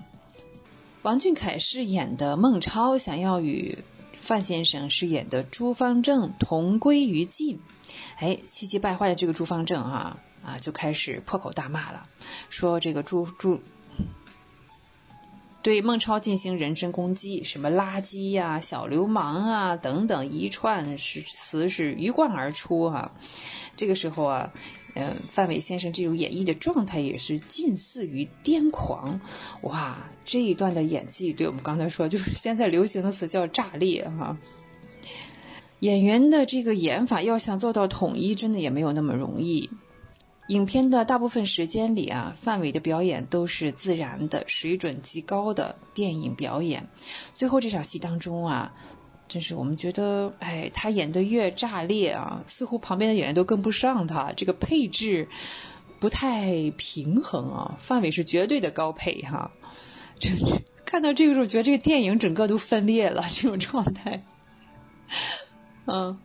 王俊凯饰演的孟超想要与范先生饰演的朱方正同归于尽。哎，气急败坏的这个朱方正啊啊，就开始破口大骂了，说这个朱朱。对孟超进行人身攻击，什么垃圾呀、小流氓啊等等一串是词是鱼贯而出哈。这个时候啊，嗯，范伟先生这种演绎的状态也是近似于癫狂。哇，这一段的演技，对我们刚才说就是现在流行的词叫炸裂哈。演员的这个演法要想做到统一，真的也没有那么容易。影片的大部分时间里啊，范伟的表演都是自然的、水准极高的电影表演。最后这场戏当中啊，真是我们觉得，哎，他演的越炸裂啊，似乎旁边的演员都跟不上他，这个配置不太平衡啊。范伟是绝对的高配哈，就是 看到这个时候，觉得这个电影整个都分裂了，这种状态。嗯，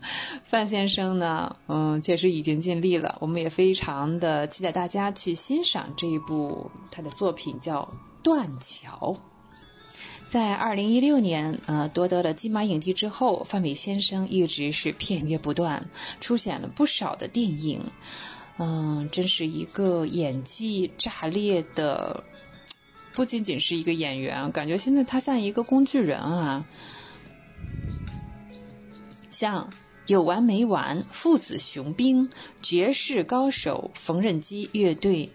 范先生呢，嗯，确实已经尽力了。我们也非常的期待大家去欣赏这一部他的作品，叫《断桥》。在二零一六年，呃，夺得了金马影帝之后，范伟先生一直是片约不断，出现了不少的电影。嗯，真是一个演技炸裂的，不仅仅是一个演员，感觉现在他像一个工具人啊。像有完没完、父子雄兵、绝世高手、缝纫机乐队、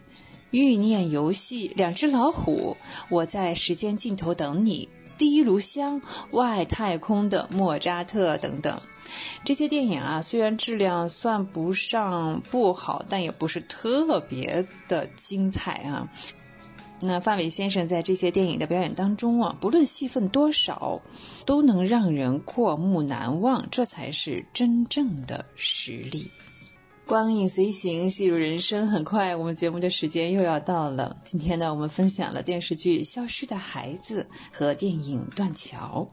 欲念游戏、两只老虎、我在时间尽头等你、第一炉香、外太空的莫扎特等等，这些电影啊，虽然质量算不上不好，但也不是特别的精彩啊。那范伟先生在这些电影的表演当中啊，不论戏份多少，都能让人过目难忘，这才是真正的实力。光影随行，戏如人生。很快，我们节目的时间又要到了。今天呢，我们分享了电视剧《消失的孩子》和电影《断桥》。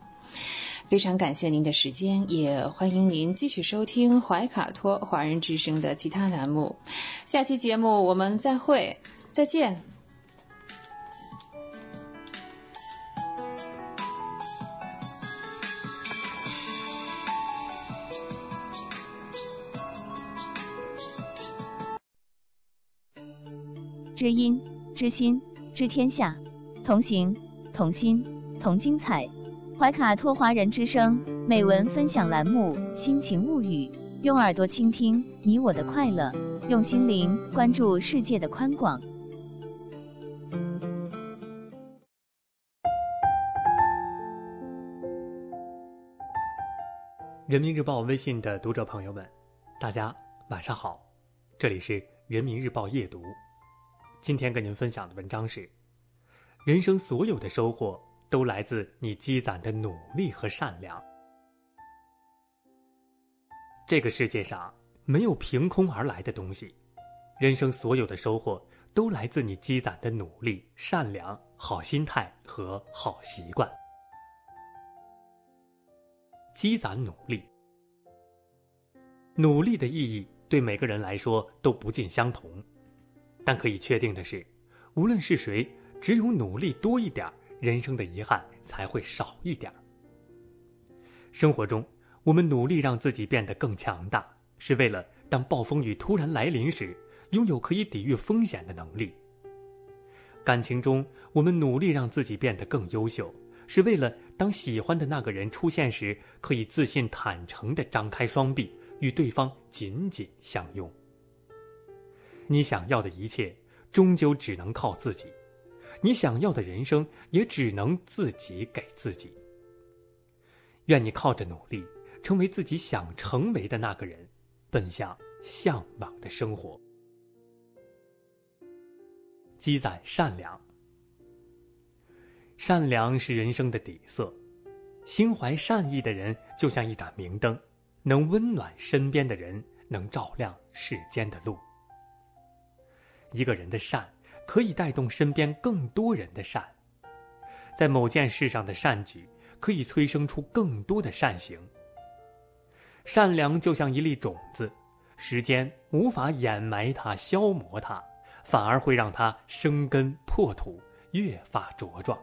非常感谢您的时间，也欢迎您继续收听怀卡托华人之声的其他栏目。下期节目我们再会，再见。知音、知心、知天下，同行、同心、同精彩。怀卡托华人之声美文分享栏目《心情物语》，用耳朵倾听你我的快乐，用心灵关注世界的宽广。人民日报微信的读者朋友们，大家晚上好，这里是人民日报夜读。今天跟您分享的文章是：人生所有的收获都来自你积攒的努力和善良。这个世界上没有凭空而来的东西，人生所有的收获都来自你积攒的努力、善良、好心态和好习惯。积攒努力，努力的意义对每个人来说都不尽相同。但可以确定的是，无论是谁，只有努力多一点，人生的遗憾才会少一点。生活中，我们努力让自己变得更强大，是为了当暴风雨突然来临时，拥有可以抵御风险的能力。感情中，我们努力让自己变得更优秀，是为了当喜欢的那个人出现时，可以自信坦诚地张开双臂，与对方紧紧相拥。你想要的一切，终究只能靠自己；你想要的人生，也只能自己给自己。愿你靠着努力，成为自己想成为的那个人，奔向向往的生活。积攒善良，善良是人生的底色。心怀善意的人，就像一盏明灯，能温暖身边的人，能照亮世间的路。一个人的善，可以带动身边更多人的善。在某件事上的善举，可以催生出更多的善行。善良就像一粒种子，时间无法掩埋它、消磨它，反而会让它生根破土，越发茁壮。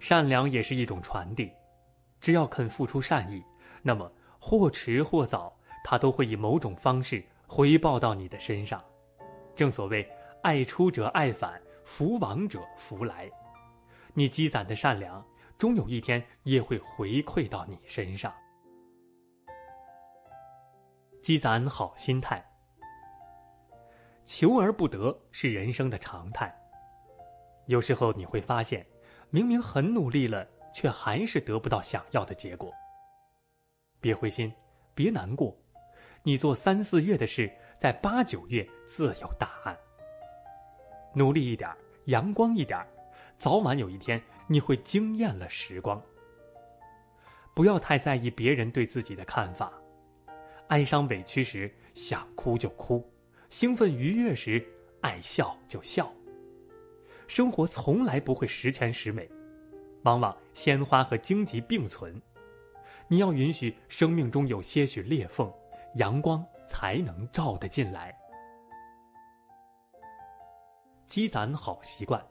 善良也是一种传递，只要肯付出善意，那么或迟或早，它都会以某种方式回报到你的身上。正所谓“爱出者爱返，福往者福来”，你积攒的善良，终有一天也会回馈到你身上。积攒好心态，求而不得是人生的常态。有时候你会发现，明明很努力了，却还是得不到想要的结果。别灰心，别难过，你做三四月的事，在八九月自有答案。努力一点，阳光一点，早晚有一天你会惊艳了时光。不要太在意别人对自己的看法。哀伤委屈时，想哭就哭；兴奋愉悦时，爱笑就笑。生活从来不会十全十美，往往鲜花和荆棘并存。你要允许生命中有些许裂缝，阳光才能照得进来。积攒好习惯，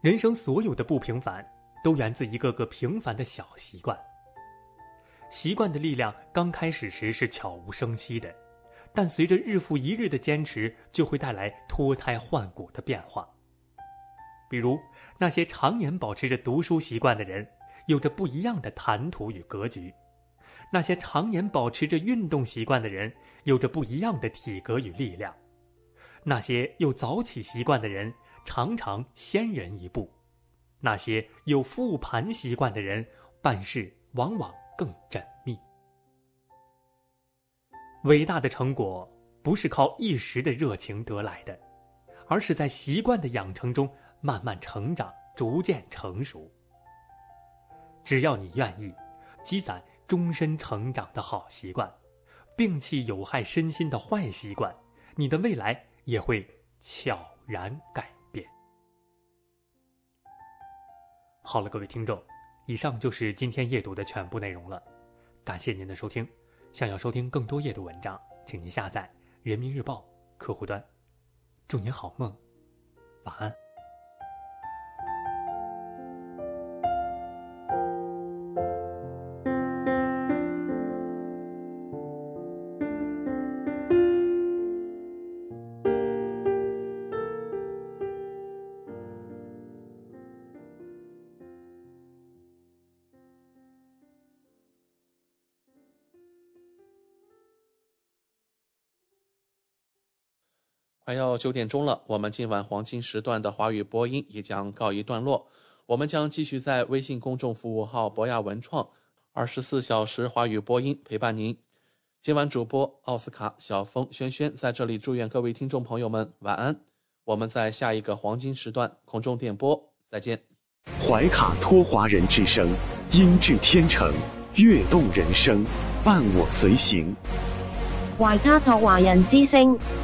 人生所有的不平凡，都源自一个个平凡的小习惯。习惯的力量刚开始时是悄无声息的，但随着日复一日的坚持，就会带来脱胎换骨的变化。比如，那些常年保持着读书习惯的人，有着不一样的谈吐与格局；那些常年保持着运动习惯的人，有着不一样的体格与力量；那些有早起习惯的人，常常先人一步；那些有复盘习惯的人，办事往往。更缜密。伟大的成果不是靠一时的热情得来的，而是在习惯的养成中慢慢成长，逐渐成熟。只要你愿意，积攒终身成长的好习惯，摒弃有害身心的坏习惯，你的未来也会悄然改变。好了，各位听众。以上就是今天夜读的全部内容了，感谢您的收听。想要收听更多夜读文章，请您下载人民日报客户端。祝您好梦，晚安。九点钟了，我们今晚黄金时段的华语播音也将告一段落。我们将继续在微信公众服务号“博雅文创”二十四小时华语播音陪伴您。今晚主播奥斯卡、小峰、轩轩在这里祝愿各位听众朋友们晚安。我们在下一个黄金时段空中电波再见。怀卡托华人之声，音质天成，悦动人生，伴我随行。怀卡托华人之声，